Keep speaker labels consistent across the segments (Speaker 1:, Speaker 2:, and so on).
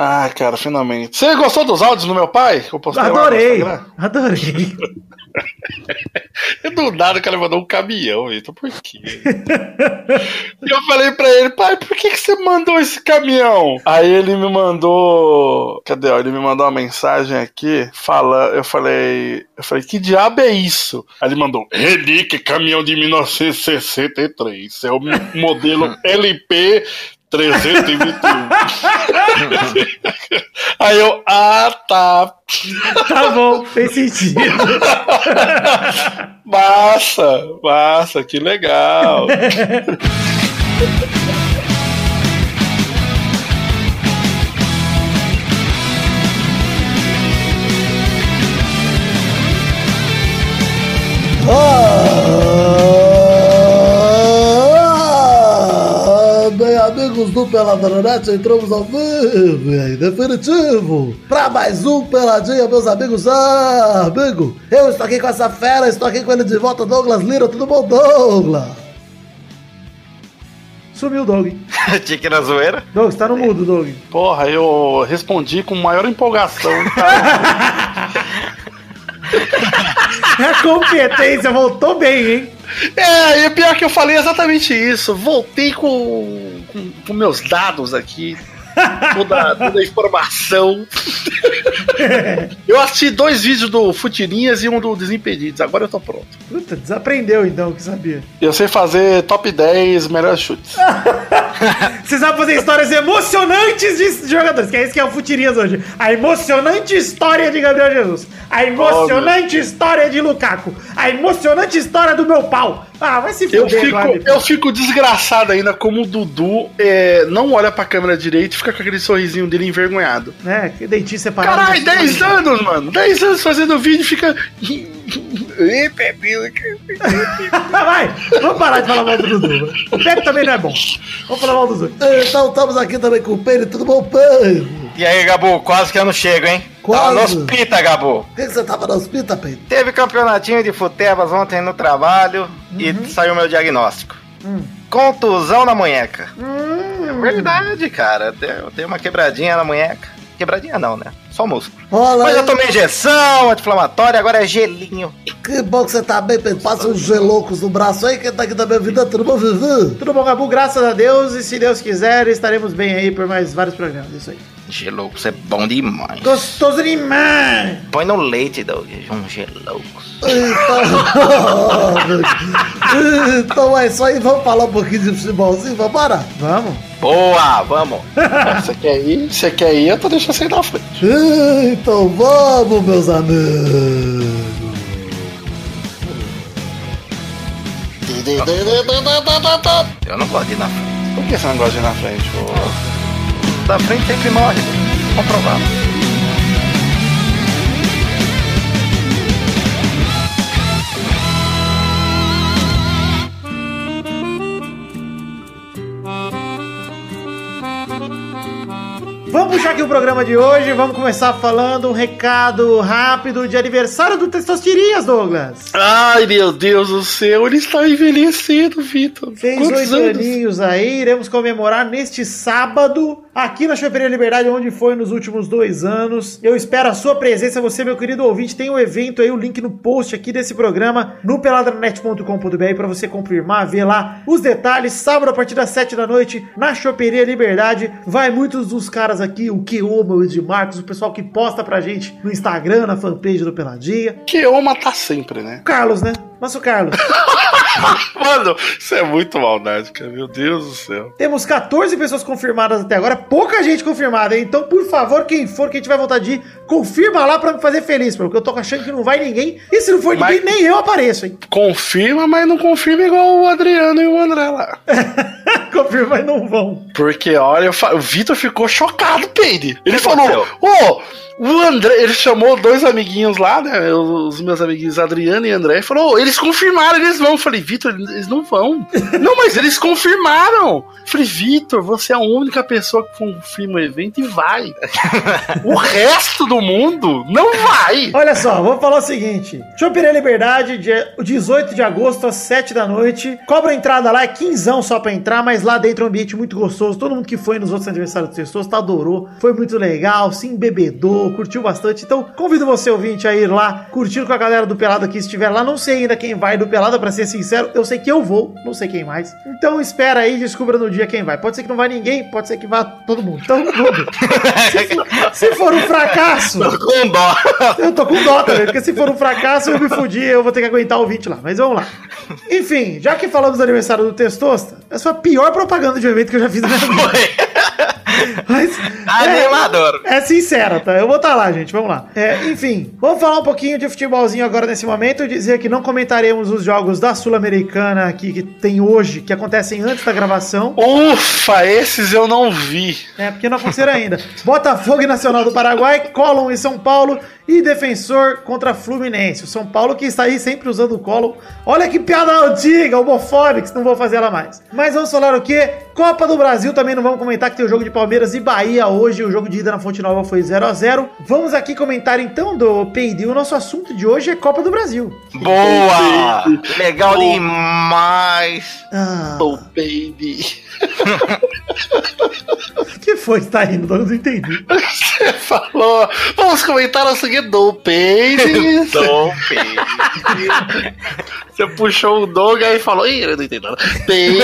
Speaker 1: Ah, cara, finalmente. Você gostou dos áudios do meu pai?
Speaker 2: Que eu postei adorei, adorei.
Speaker 1: e do nada o cara mandou um caminhão, Vitor. Por quê? e eu falei pra ele, pai, por que, que você mandou esse caminhão? Aí ele me mandou. Cadê? Ele me mandou uma mensagem aqui. Fala, eu falei. Eu falei, que diabo é isso? Aí ele mandou, Relíquia, caminhão de 1963. É o modelo LP 321. Aí eu, ah, tá.
Speaker 2: Tá bom, fez sentido.
Speaker 1: massa, massa, que legal.
Speaker 3: oh! Amigos do Peladronete, entramos ao vivo e definitivo para mais um Peladinha, meus amigos. Ah, amigo, eu estou aqui com essa fera, estou aqui com ele de volta, Douglas Lira. Tudo bom, Douglas?
Speaker 2: Sumiu o Doug.
Speaker 4: Tique na zoeira?
Speaker 2: Doug, você tá no mudo, Doug.
Speaker 1: Porra, eu respondi com maior empolgação.
Speaker 2: A competência voltou bem, hein?
Speaker 1: É, e pior que eu falei exatamente isso. Voltei com, com, com meus dados aqui. Toda, toda a informação. eu assisti dois vídeos do Futirinhas e um do Desimpedidos. Agora eu tô pronto.
Speaker 2: Puta, desaprendeu então o que sabia.
Speaker 1: Eu sei fazer top 10 melhores chutes.
Speaker 2: Você sabe fazer histórias emocionantes de jogadores, que é isso que é o Futirinhas hoje. A emocionante história de Gabriel Jesus. A emocionante Óbvio. história de Lukaku. A emocionante história do meu pau. Ah, vai se
Speaker 1: fuder, eu fico, eu fico desgraçado ainda como o Dudu é, não olha pra câmera direito e fica com aquele sorrisinho dele envergonhado.
Speaker 2: É, que dentinho separado.
Speaker 1: Caralho, 10 anos, mano. 10 anos fazendo vídeo e fica.
Speaker 2: Vai, vamos parar de falar mal do Dudu. O Pepe também não é bom. Vamos falar mal do Dudu.
Speaker 3: Então estamos aqui também com o Pedro, tudo bom, Pedro?
Speaker 4: E aí, Gabu, quase que eu não chego, hein? Quase. Tava no hospita, Gabu.
Speaker 3: Por que, que você tava no hospita, Pedro?
Speaker 4: Teve campeonatinho de futebas ontem no trabalho uhum. e saiu meu diagnóstico. Hum. Contusão na munheca. Hum. É verdade, cara. Eu tenho uma quebradinha na munheca. Quebradinha não, né? Só músculo. Olá, Mas eu tomei injeção, anti-inflamatória, agora é gelinho.
Speaker 3: Que bom que você tá bem, Pedro. Passa uns geloucos no braço aí, que tá aqui da minha vida. Tudo bom, Vivi?
Speaker 2: Tudo bom, Gabu? Graças a Deus. E se Deus quiser, estaremos bem aí por mais vários programas. Isso aí.
Speaker 4: Geloucos é bom demais.
Speaker 2: Gostoso demais.
Speaker 4: Põe no leite, Doug. Um geloucos.
Speaker 3: Então, então é isso aí. Vamos falar um pouquinho de futebolzinho? Vamos parar?
Speaker 2: Vamos.
Speaker 4: Boa, vamos.
Speaker 1: Você quer ir? Você quer ir? Eu tô deixando você ir na frente.
Speaker 3: Então vamos, meus amigos.
Speaker 4: Eu não gosto de ir na frente.
Speaker 1: Por que você não gosta de ir na frente?
Speaker 4: Da frente sempre morre. Comprovado.
Speaker 2: Vamos puxar aqui o programa de hoje. Vamos começar falando um recado rápido de aniversário do Testosterinhas, Douglas.
Speaker 1: Ai, meu Deus do céu, ele está envelhecendo, Vitor.
Speaker 2: Fez oito aninhos aí. Iremos comemorar neste sábado aqui na Choperia Liberdade, onde foi nos últimos dois anos. Eu espero a sua presença, você, meu querido ouvinte. Tem o um evento aí, o link no post aqui desse programa no peladranet.com.br para você confirmar, ver lá os detalhes. Sábado a partir das sete da noite na Choperia Liberdade. Vai muitos dos caras aqui, o Keoma, o Edmarcos, o pessoal que posta pra gente no Instagram, na fanpage do Peladinha.
Speaker 1: Keoma tá sempre, né?
Speaker 2: O Carlos, né? Nosso Carlos.
Speaker 1: Mano, isso é muito maldade, cara. Meu Deus do céu.
Speaker 2: Temos 14 pessoas confirmadas até agora, pouca gente confirmada, hein? Então, por favor, quem for, quem tiver vontade de ir, confirma lá pra me fazer feliz, porque eu tô achando que não vai ninguém. E se não for mas... ninguém, nem eu apareço, hein?
Speaker 1: Confirma, mas não confirma igual o Adriano e o André lá.
Speaker 2: confirma, mas não vão.
Speaker 1: Porque, olha, o Vitor ficou chocado, Peide. Ele falou: Ô. Oh, o André, ele chamou dois amiguinhos lá, né? Os meus amiguinhos Adriano e André, e falou: oh, eles confirmaram, eles vão. Eu falei, Vitor, eles não vão. não, mas eles confirmaram. Eu falei, Vitor, você é a única pessoa que confirma o evento e vai. o resto do mundo não vai.
Speaker 2: Olha só, vou falar o seguinte: Choperia Liberdade, dia 18 de agosto, às 7 da noite. Cobra entrada lá, é quinzão só pra entrar, mas lá dentro é um ambiente muito gostoso. Todo mundo que foi nos outros aniversários do Testosta adorou. Foi muito legal, se embebedou, curtiu bastante. Então, convido você, ouvinte, a ir lá, curtir com a galera do Pelada que estiver lá. Não sei ainda quem vai do Pelada, pra ser sincero. Eu sei que eu vou, não sei quem mais. Então, espera aí, descubra no dia quem vai. Pode ser que não vai ninguém, pode ser que vá todo mundo. Então, se, for, se for um fracasso.
Speaker 4: Tô com dó.
Speaker 2: Eu tô com dó também, porque se for um fracasso, eu me fudi, eu vou ter que aguentar o 20 lá. Mas vamos lá. Enfim, já que falamos do aniversário do Testosta, essa foi a pior propaganda de um evento que eu já fiz na minha vida. Mas,
Speaker 4: Animador.
Speaker 2: É, é sincera, tá? Eu vou estar lá, gente. Vamos lá. É, enfim, vamos falar um pouquinho de futebolzinho agora nesse momento. Dizer que não comentaremos os jogos da Sul-Americana aqui que tem hoje, que acontecem antes da gravação.
Speaker 1: Ufa, esses eu não vi.
Speaker 2: É, porque não aconteceram ainda. Botafogo e Nacional do Paraguai, Colom e São Paulo e Defensor contra Fluminense. O São Paulo que está aí sempre usando o Colom. Olha que piada antiga, homofóbica, não vou fazer ela mais. Mas vamos falar o quê? Copa do Brasil também não vamos comentar que tem o jogo de Palmeiras e Bahia hoje. O jogo de ida na Fonte Nova foi 0 a 0 Vamos aqui comentar então do Peide. O nosso assunto de hoje é Copa do Brasil.
Speaker 4: Boa! Legal demais.
Speaker 2: Ah,
Speaker 1: Oh, baby.
Speaker 2: O que foi? Você tá rindo? Eu não entendi.
Speaker 1: Você falou. Vamos comentar o seguinte do baby.
Speaker 4: Tom Baby.
Speaker 1: Você puxou o Doga e falou. Ih, eu não entendi nada. Baby.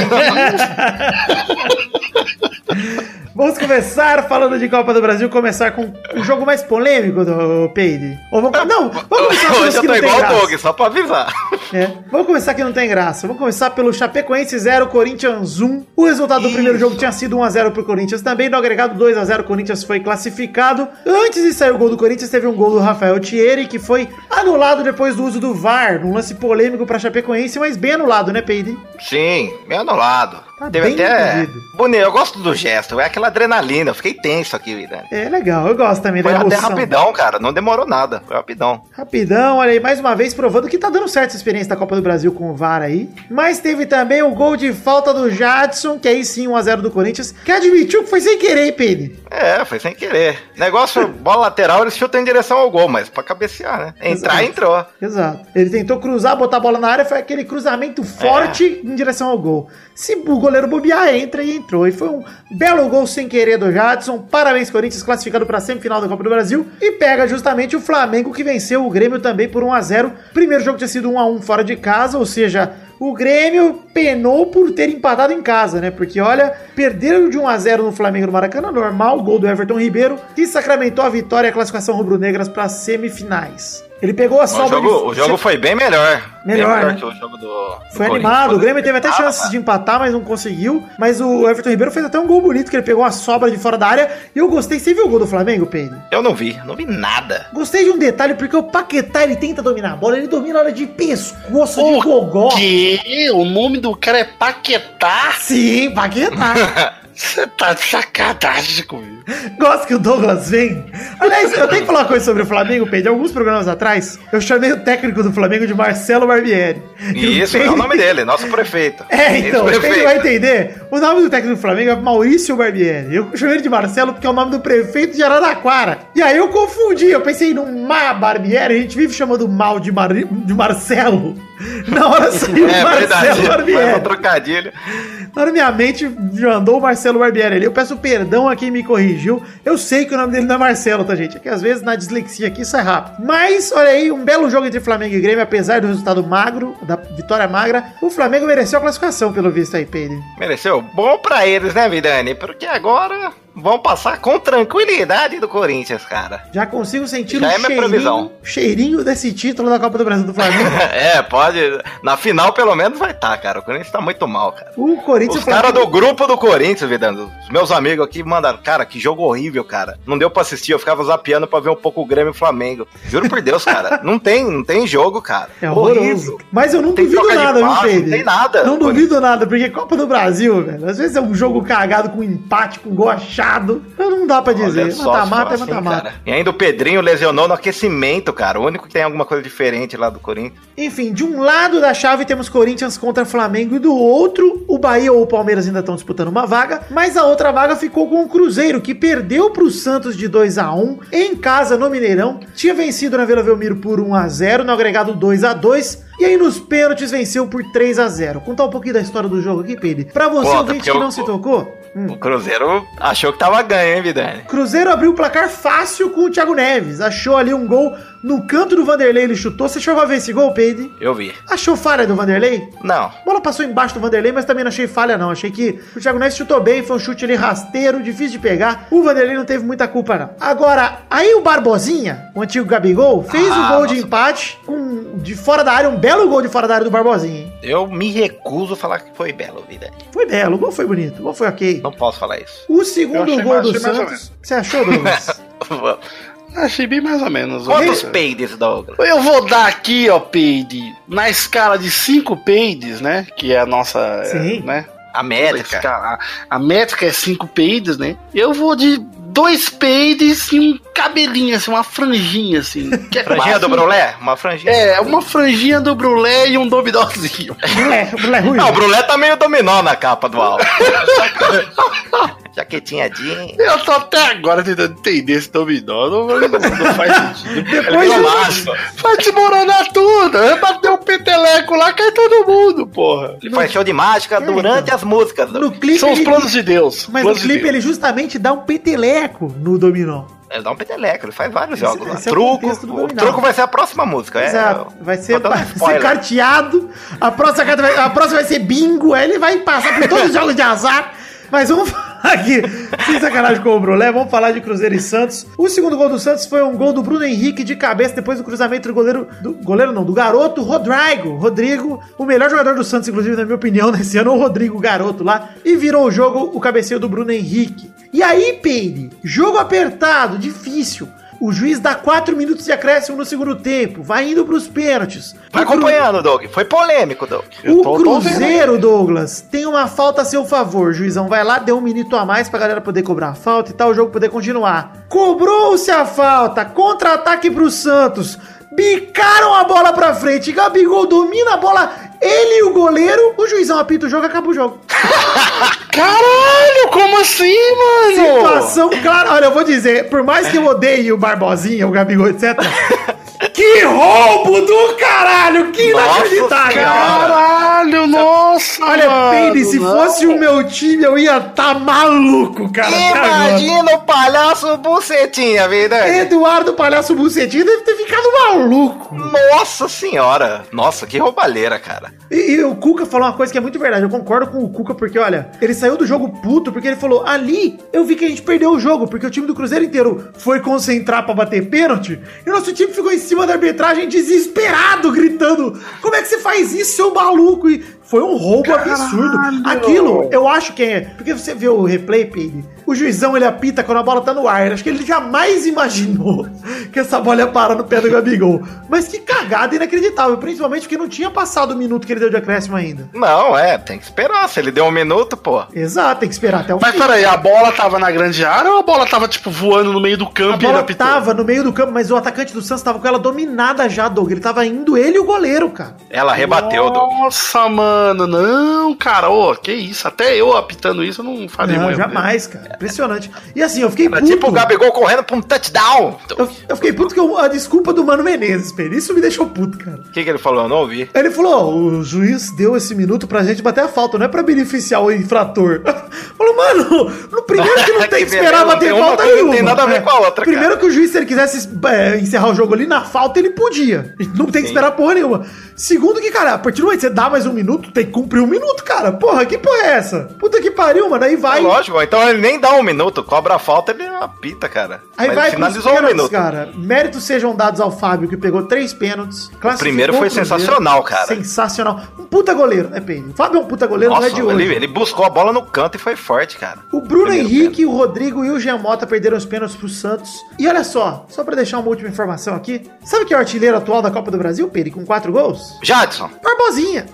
Speaker 2: Vamos começar falando de Copa do Brasil, começar com o jogo mais polêmico do Peide. Ou vamos, não, vamos começar pelos
Speaker 4: Hoje eu
Speaker 2: que não tem
Speaker 4: igual o
Speaker 2: graça.
Speaker 4: Doug, só pra avisar.
Speaker 2: É, vamos começar que não tem graça. Vamos começar pelo Chapecoense 0, Corinthians 1. O resultado do primeiro jogo tinha sido 1x0 pro Corinthians também. No agregado 2x0, o Corinthians foi classificado. Antes de sair o gol do Corinthians, teve um gol do Rafael Thierry, que foi anulado depois do uso do VAR, num lance polêmico pra Chapecoense, mas bem anulado, né, Peide?
Speaker 4: Sim, meio anulado.
Speaker 2: Tá
Speaker 4: Teve
Speaker 2: bem
Speaker 4: até.
Speaker 2: entendido.
Speaker 4: Bonito, eu gosto do gesto, é aquela adrenalina. Eu fiquei tenso aqui, vida.
Speaker 2: É legal, eu gosto também
Speaker 4: Foi
Speaker 2: da
Speaker 4: até
Speaker 2: emoção.
Speaker 4: rapidão, cara. Não demorou nada. Foi rapidão.
Speaker 2: Rapidão, olha aí, mais uma vez provando que tá dando certo essa experiência da Copa do Brasil com o VAR aí. Mas teve também o gol de falta do Jadson, que aí sim 1x0 do Corinthians, que admitiu que foi sem querer, hein, Pedro?
Speaker 4: É, foi sem querer. Negócio, bola lateral, eles chutam em direção ao gol, mas pra cabecear, né? Entrar,
Speaker 2: Exato.
Speaker 4: entrou.
Speaker 2: Exato. Ele tentou cruzar, botar a bola na área, foi aquele cruzamento forte em direção ao gol. Se o goleiro bobear, entra e entrou. E foi um belo gol sem querer do Jadson. Parabéns, Corinthians, classificado para a semifinal da Copa do Brasil. E pega justamente o Flamengo, que venceu o Grêmio também por 1x0. Primeiro jogo tinha sido 1x1 fora de casa, ou seja, o Grêmio penou por ter empatado em casa, né? Porque olha, perderam de 1 a 0 no Flamengo no Maracanã, normal, gol do Everton Ribeiro, que sacramentou a vitória e a classificação rubro-negras para semifinais. Ele pegou a
Speaker 4: O
Speaker 2: sobra
Speaker 4: jogo,
Speaker 2: de-
Speaker 4: o jogo foi bem melhor.
Speaker 2: Melhor,
Speaker 4: bem
Speaker 2: né?
Speaker 4: que o jogo do. do
Speaker 2: Foi animado, o Grêmio teve até chances de empatar, mas não conseguiu. Mas o Everton Ribeiro fez até um gol bonito, que ele pegou a sobra de fora da área. E eu gostei. Você viu o gol do Flamengo, Pedro?
Speaker 4: Eu não vi, não vi nada.
Speaker 2: Gostei de um detalhe, porque o Paquetá, ele tenta dominar a bola, ele domina ela de pescoço, de
Speaker 1: O
Speaker 2: gogó.
Speaker 1: O nome do cara é Paquetá?
Speaker 2: Sim, Paquetá.
Speaker 1: Você tá de sacanagem comigo.
Speaker 2: Gosto que o Douglas vem. Aliás, eu tenho que falar uma coisa sobre o Flamengo, Pedro. Alguns programas atrás, eu chamei o técnico do Flamengo de Marcelo Barbieri. E
Speaker 4: Isso,
Speaker 2: Pedro-
Speaker 4: é o nome dele, nosso prefeito.
Speaker 2: É, então, o. Pedro vai entender. O nome do técnico do Flamengo é Maurício Barbieri. Eu chamei ele de Marcelo porque é o nome do prefeito de Araraquara. E aí eu confundi, eu pensei no Má Barbieri, a gente vive chamando mal de, Mar... de Marcelo. Na hora saiu
Speaker 4: É
Speaker 2: Marcelo
Speaker 4: verdade, faz um
Speaker 2: Barbieri.
Speaker 4: trocadilho.
Speaker 2: Na hora minha mente mandou o Marcelo Barbieri ali. Eu peço perdão a quem me corrigiu. Eu sei que o nome dele não é Marcelo, tá, gente? É que às vezes na dislexia aqui isso é rápido. Mas, olha aí, um belo jogo entre Flamengo e Grêmio, apesar do resultado magro, da vitória magra. O Flamengo mereceu a classificação, pelo visto aí, Pedro.
Speaker 4: Mereceu? Bom pra eles, né, Vidani? Porque agora vão passar com tranquilidade do Corinthians, cara.
Speaker 2: Já consigo sentir
Speaker 4: Já
Speaker 2: o
Speaker 4: é minha
Speaker 2: cheirinho,
Speaker 4: previsão.
Speaker 2: cheirinho desse título da Copa do Brasil do Flamengo.
Speaker 4: é, pode. Na final, pelo menos, vai estar, cara. O Corinthians tá muito mal, cara.
Speaker 2: o Corinthians
Speaker 4: Os caras do grupo do Corinthians, Vidano, os meus amigos aqui mandaram, cara, que jogo horrível, cara. Não deu pra assistir, eu ficava zapeando pra ver um pouco o Grêmio e o Flamengo. Juro por Deus, cara. Não tem, não tem jogo, cara.
Speaker 2: É horroroso. Mas eu não
Speaker 4: Tem
Speaker 2: duvido nada, viu, Pedro?
Speaker 4: não tem nada.
Speaker 2: Não duvido nada, porque Copa do Brasil, velho, às vezes é um jogo cagado com empate, com gol achado. Rebaixado. Não dá pra dizer. Mata-mata é
Speaker 4: assim,
Speaker 2: mata-mata.
Speaker 4: E ainda o Pedrinho lesionou no aquecimento, cara. O único que tem alguma coisa diferente lá do Corinthians.
Speaker 2: Enfim, de um lado da chave temos Corinthians contra Flamengo e do outro o Bahia ou o Palmeiras ainda estão disputando uma vaga, mas a outra vaga ficou com o Cruzeiro, que perdeu para o Santos de 2 a 1 em casa no Mineirão, tinha vencido na Vila Belmiro por 1 a 0 no agregado 2 a 2 e aí nos pênaltis venceu por 3 a 0 Contar um pouquinho da história do jogo aqui, Pedro. Pra você,
Speaker 4: Conta,
Speaker 2: ouvinte que
Speaker 4: eu-
Speaker 2: não se tocou, hum.
Speaker 4: O Cruzeiro achou que tava ganho, hein, Vidani?
Speaker 2: Cruzeiro abriu o placar fácil com o Thiago Neves. Achou ali um gol no canto do Vanderlei, ele chutou. Você chegou a ver esse gol, Pedro?
Speaker 4: Eu vi.
Speaker 2: Achou falha do Vanderlei?
Speaker 4: Não.
Speaker 2: A bola passou embaixo do Vanderlei, mas também não achei falha, não. Achei que o Thiago Neves chutou bem, foi um chute ali rasteiro, difícil de pegar. O Vanderlei não teve muita culpa, não. Agora, aí o Barbosinha, o antigo Gabigol, fez
Speaker 4: Ah,
Speaker 2: o gol de
Speaker 4: nossa.
Speaker 2: empate com de fora da área, um belo gol de fora da área do Barbosinha, hein?
Speaker 4: Eu me recuso a falar que foi belo, Vidani.
Speaker 2: Foi belo, o gol foi bonito, o gol foi ok.
Speaker 4: Não posso falar isso.
Speaker 2: O segundo gol
Speaker 1: mais-
Speaker 2: do Santos. Você achou, Douglas?
Speaker 1: Achei bem mais ou menos.
Speaker 4: Quantos
Speaker 1: Olha,
Speaker 4: peides, Douglas?
Speaker 1: Eu vou dar aqui, ó, Peide, na escala de 5 peides, né? Que é a nossa.
Speaker 2: Sim.
Speaker 1: Né?
Speaker 4: A métrica.
Speaker 1: A, a métrica é 5 peides, né? Eu vou de dois peides e um cabelinho, assim, uma franjinha, assim. Que é
Speaker 4: Franjinha do Brulé? Uma franjinha.
Speaker 1: É, uma franjinha do brulé e um dominózinho.
Speaker 2: Brulé, Brulé Ruiz.
Speaker 4: Não, o Brulé tá meio dominó na capa do álbum. Jaquetinha jeans.
Speaker 1: Eu tô até agora tentando entender esse dominó. Não, não- não faz sentido.
Speaker 2: Depois
Speaker 4: virou maço.
Speaker 1: Vai desmoronar tudo. Vai bater um peteleco lá, cai todo mundo, porra.
Speaker 4: Ele faz show de mágica durante as músicas.
Speaker 2: No clipe,
Speaker 1: São os planos de Deus.
Speaker 2: mas no
Speaker 1: planos de
Speaker 2: clipe
Speaker 1: Deus.
Speaker 2: ele justamente dá um peteleco no dominó.
Speaker 4: Ele dá um peteleco, ele faz vários
Speaker 2: Esse-
Speaker 4: jogos
Speaker 2: esse é o
Speaker 4: truco. o truco vai ser a próxima música. é,
Speaker 2: Exato. Vai ser,
Speaker 4: dando
Speaker 2: vai ser
Speaker 4: spoiler.
Speaker 2: carteado. A próxima, a próxima vai ser bingo. Aí ele vai passar por todos os jogos de azar. Mas vamos aqui, sem sacanagem com o Brulé, vamos falar de Cruzeiro e Santos. O segundo gol do Santos foi um gol do Bruno Henrique de cabeça depois do cruzamento do goleiro. Do goleiro não, do garoto Rodrigo. Rodrigo, o melhor jogador do Santos, inclusive, na minha opinião, nesse ano, o Rodrigo Garoto lá. E virou o jogo o cabeceio do Bruno Henrique. E aí, Peire, jogo apertado, difícil. O juiz dá 4 minutos de acréscimo no segundo tempo, vai indo pros pênaltis.
Speaker 4: Vai
Speaker 2: O Cru-
Speaker 4: acompanhando, Doug. Foi polêmico, Doug.
Speaker 1: Eu
Speaker 2: O
Speaker 1: tô- tô
Speaker 2: Cruzeiro, Douglas, tem uma falta a seu favor. O juizão vai lá, deu um minuto a mais pra galera poder cobrar a falta e tal, o jogo poder continuar. Cobrou-se a falta, contra-ataque pro Santos. Bicaram a bola pra frente. Gabigol domina a bola. Ele e o goleiro, o juizão apita o jogo, acaba o jogo.
Speaker 1: Caralho, como assim, mano?
Speaker 2: Situação clara. Olha, eu vou dizer, por mais que eu odeie o Barbosinha, o Gabigol, etc. que roubo do caralho! Que inacreditável!
Speaker 1: Caralho, nossa.
Speaker 2: Olha, Peide, se
Speaker 1: não.
Speaker 2: fosse o meu time, eu ia tá maluco, cara. agora.
Speaker 4: Imagina o palhaço bucetinha, vida.
Speaker 2: Eduardo Palhaço Bucetinho deve ter ficado maluco.
Speaker 4: Nossa senhora. Nossa, que roubalheira, cara.
Speaker 2: E, e o Cuca falou uma coisa que é muito verdade. Eu concordo com o Cuca, porque, olha, ele saiu do jogo puto, porque ele falou: ali eu vi que a gente perdeu o jogo, porque o time do Cruzeiro inteiro foi concentrar pra bater pênalti, e o nosso time ficou em cima da arbitragem desesperado, gritando: como é que você faz isso, seu maluco? E foi um roubo absurdo. Aquilo, eu acho que é. Porque você vê o replay, Peide, o juizão ele apita quando a bola tá no ar. Acho que ele jamais imaginou que essa bola ia parar no pé do Gabigol. Mas que cagada inacreditável, principalmente porque não tinha passado o minuto que ele deu de acréscimo ainda.
Speaker 4: Não, é, tem que esperar. Se ele deu um minuto, pô.
Speaker 2: Exato, tem que esperar até o
Speaker 1: Mas
Speaker 2: fim.
Speaker 1: peraí, a bola tava na grande área ou a bola tava, tipo, voando no meio do
Speaker 2: A
Speaker 1: campo e ele
Speaker 2: bola
Speaker 1: apitou?
Speaker 2: tava no meio do campo, mas o atacante do Santos tava com ela dominada já, Doug. Ele tava indo ele e o goleiro, cara.
Speaker 4: Ela rebateu, Doug.
Speaker 1: Nossa, mano, não, cara, ô, que isso, até eu apitando isso eu não faria
Speaker 2: Não,
Speaker 1: muito.
Speaker 2: jamais, cara. Impressionante. E assim, eu fiquei
Speaker 4: Era
Speaker 2: puto.
Speaker 4: tipo o Gabigol correndo pra um touchdown.
Speaker 2: Eu, eu fiquei puto que eu- a desculpa do Mano Menezes, Pedro. Isso me deixou puto, cara.
Speaker 4: O que, que ele falou? Eu não ouvi.
Speaker 2: Ele falou: ó, o juiz deu esse minuto pra gente bater a falta, não é pra beneficiar o infrator. Falou, mano, no primeiro que não tem
Speaker 4: Que
Speaker 2: esperar bater
Speaker 4: tem uma
Speaker 2: falta
Speaker 4: coisa, não
Speaker 2: nenhuma.
Speaker 4: tem nada a ver
Speaker 2: É.
Speaker 4: com a outra,
Speaker 2: Primeiro
Speaker 4: cara.
Speaker 2: que o juiz, se ele quisesse é, encerrar o jogo ali na falta, ele podia. Não tem que esperar porra nenhuma. Segundo que, cara, a partir do momento que você dá mais um minuto, tem que cumprir um minuto, cara. Porra, que porra é essa? Puta que pariu, mano. Aí vai.
Speaker 4: É lógico, então ele nem dá um minuto, cobra a falta, ele apita, cara.
Speaker 2: Aí
Speaker 4: Mas
Speaker 2: vai
Speaker 4: finalizou um
Speaker 2: pênaltis,
Speaker 4: minuto.
Speaker 2: cara. Méritos sejam dados ao Fábio, que pegou três pênaltis. classificou
Speaker 4: primeiro foi
Speaker 2: o
Speaker 4: sensacional, cara.
Speaker 2: Sensacional. Um puta goleiro, né, Pedro? O Fábio é um puta goleiro, não é
Speaker 4: Nossa,
Speaker 2: de hoje.
Speaker 4: ele, ele buscou a bola no canto e foi forte, cara.
Speaker 2: O Bruno
Speaker 4: Primeiro
Speaker 2: Henrique, o Rodrigo e o Jean Mota perderam os pênaltis pro Santos. E olha só, só pra deixar uma última informação aqui. Sabe quem é o artilheiro atual da Copa do Brasil, Pedro, com quatro gols?
Speaker 4: Jadson.
Speaker 2: Barbosinha.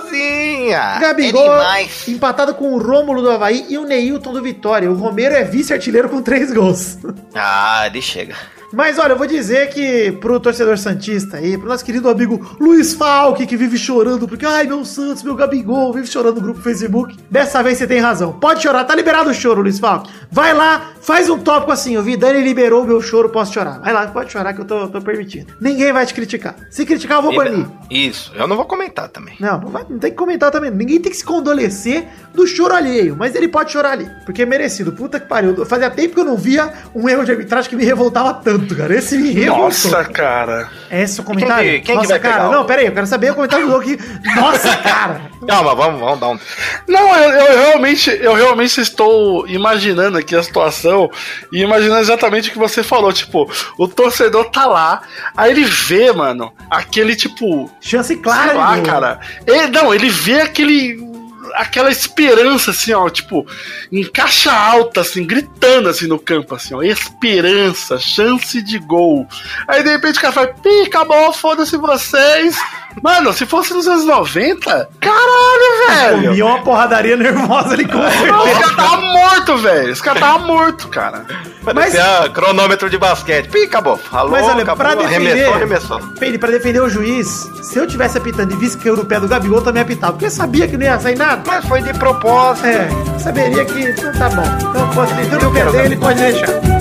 Speaker 4: Barbosinha.
Speaker 2: Gabigol,
Speaker 4: É
Speaker 2: empatado com o Rômulo do Havaí e o Neilton do Vitória. O Romero é vice-artilheiro com três gols.
Speaker 4: Ah, ele chega.
Speaker 2: Mas olha, eu vou dizer que pro torcedor Santista aí, pro nosso querido amigo Luiz Falque, que vive chorando, porque, ai, meu Santos, meu Gabigol, vive chorando no grupo Facebook. Dessa vez você tem razão. Pode chorar, tá liberado o choro, Luiz Falque. Vai lá, faz um tópico assim, eu vi, Dani liberou o meu choro, posso chorar. Vai lá, pode chorar que eu tô, tô permitindo. Ninguém vai te criticar. Se criticar, eu vou banir.
Speaker 4: Isso, eu não vou comentar também.
Speaker 2: Não, não, vai- não tem que comentar também. Ninguém tem que se condolecer do choro alheio, mas ele pode chorar ali, porque é merecido. Puta que pariu. Fazia tempo que eu não via um erro de arbitragem que me revoltava tanto, cara. Esse me revoltou.
Speaker 1: Nossa, cara.
Speaker 2: É esse o comentário?
Speaker 4: Quem que- quem que
Speaker 2: Nossa,
Speaker 4: vai
Speaker 2: cara.
Speaker 4: pegar
Speaker 2: Não, pera aí, eu quero saber o comentário do aqui. Nossa, cara.
Speaker 4: Calma, vamos, vamos dar um.
Speaker 1: Não, eu, eu realmente, eu realmente estou imaginando aqui a situação e imaginando exatamente o que você falou. Tipo, o torcedor tá lá, aí ele vê, mano, aquele tipo.
Speaker 2: Chance clara
Speaker 1: sei lá, cara. Ele, não, ele vê aquele. Aquela esperança, assim, ó, tipo, em caixa alta, assim, gritando assim no campo, assim, ó, esperança, chance de gol. Aí de repente o cara fala, pi, acabou, foda-se vocês. Mano, se fosse nos anos 90, caralho, velho.
Speaker 2: Comia uma porradaria nervosa ali com
Speaker 1: Não, esse
Speaker 2: certeza.
Speaker 1: cara tava morto, velho. Esse cara tava morto, cara.
Speaker 2: Mas-
Speaker 4: Parecia cronômetro de basquete. Pi, acabou. Alô,
Speaker 2: Mas olha,
Speaker 4: acabou.
Speaker 2: pra defender.
Speaker 4: Arremessou, arremessou.
Speaker 2: Peide, pra defender o juiz, se eu tivesse apitando e visse que eu no pé do Gabigol, eu também apitava. Porque eu sabia que não ia sair nada.
Speaker 4: Mas foi de propósito.
Speaker 2: É, saberia que. Então tá bom. Então pode ter pé
Speaker 4: quero
Speaker 2: dele, pode deixar.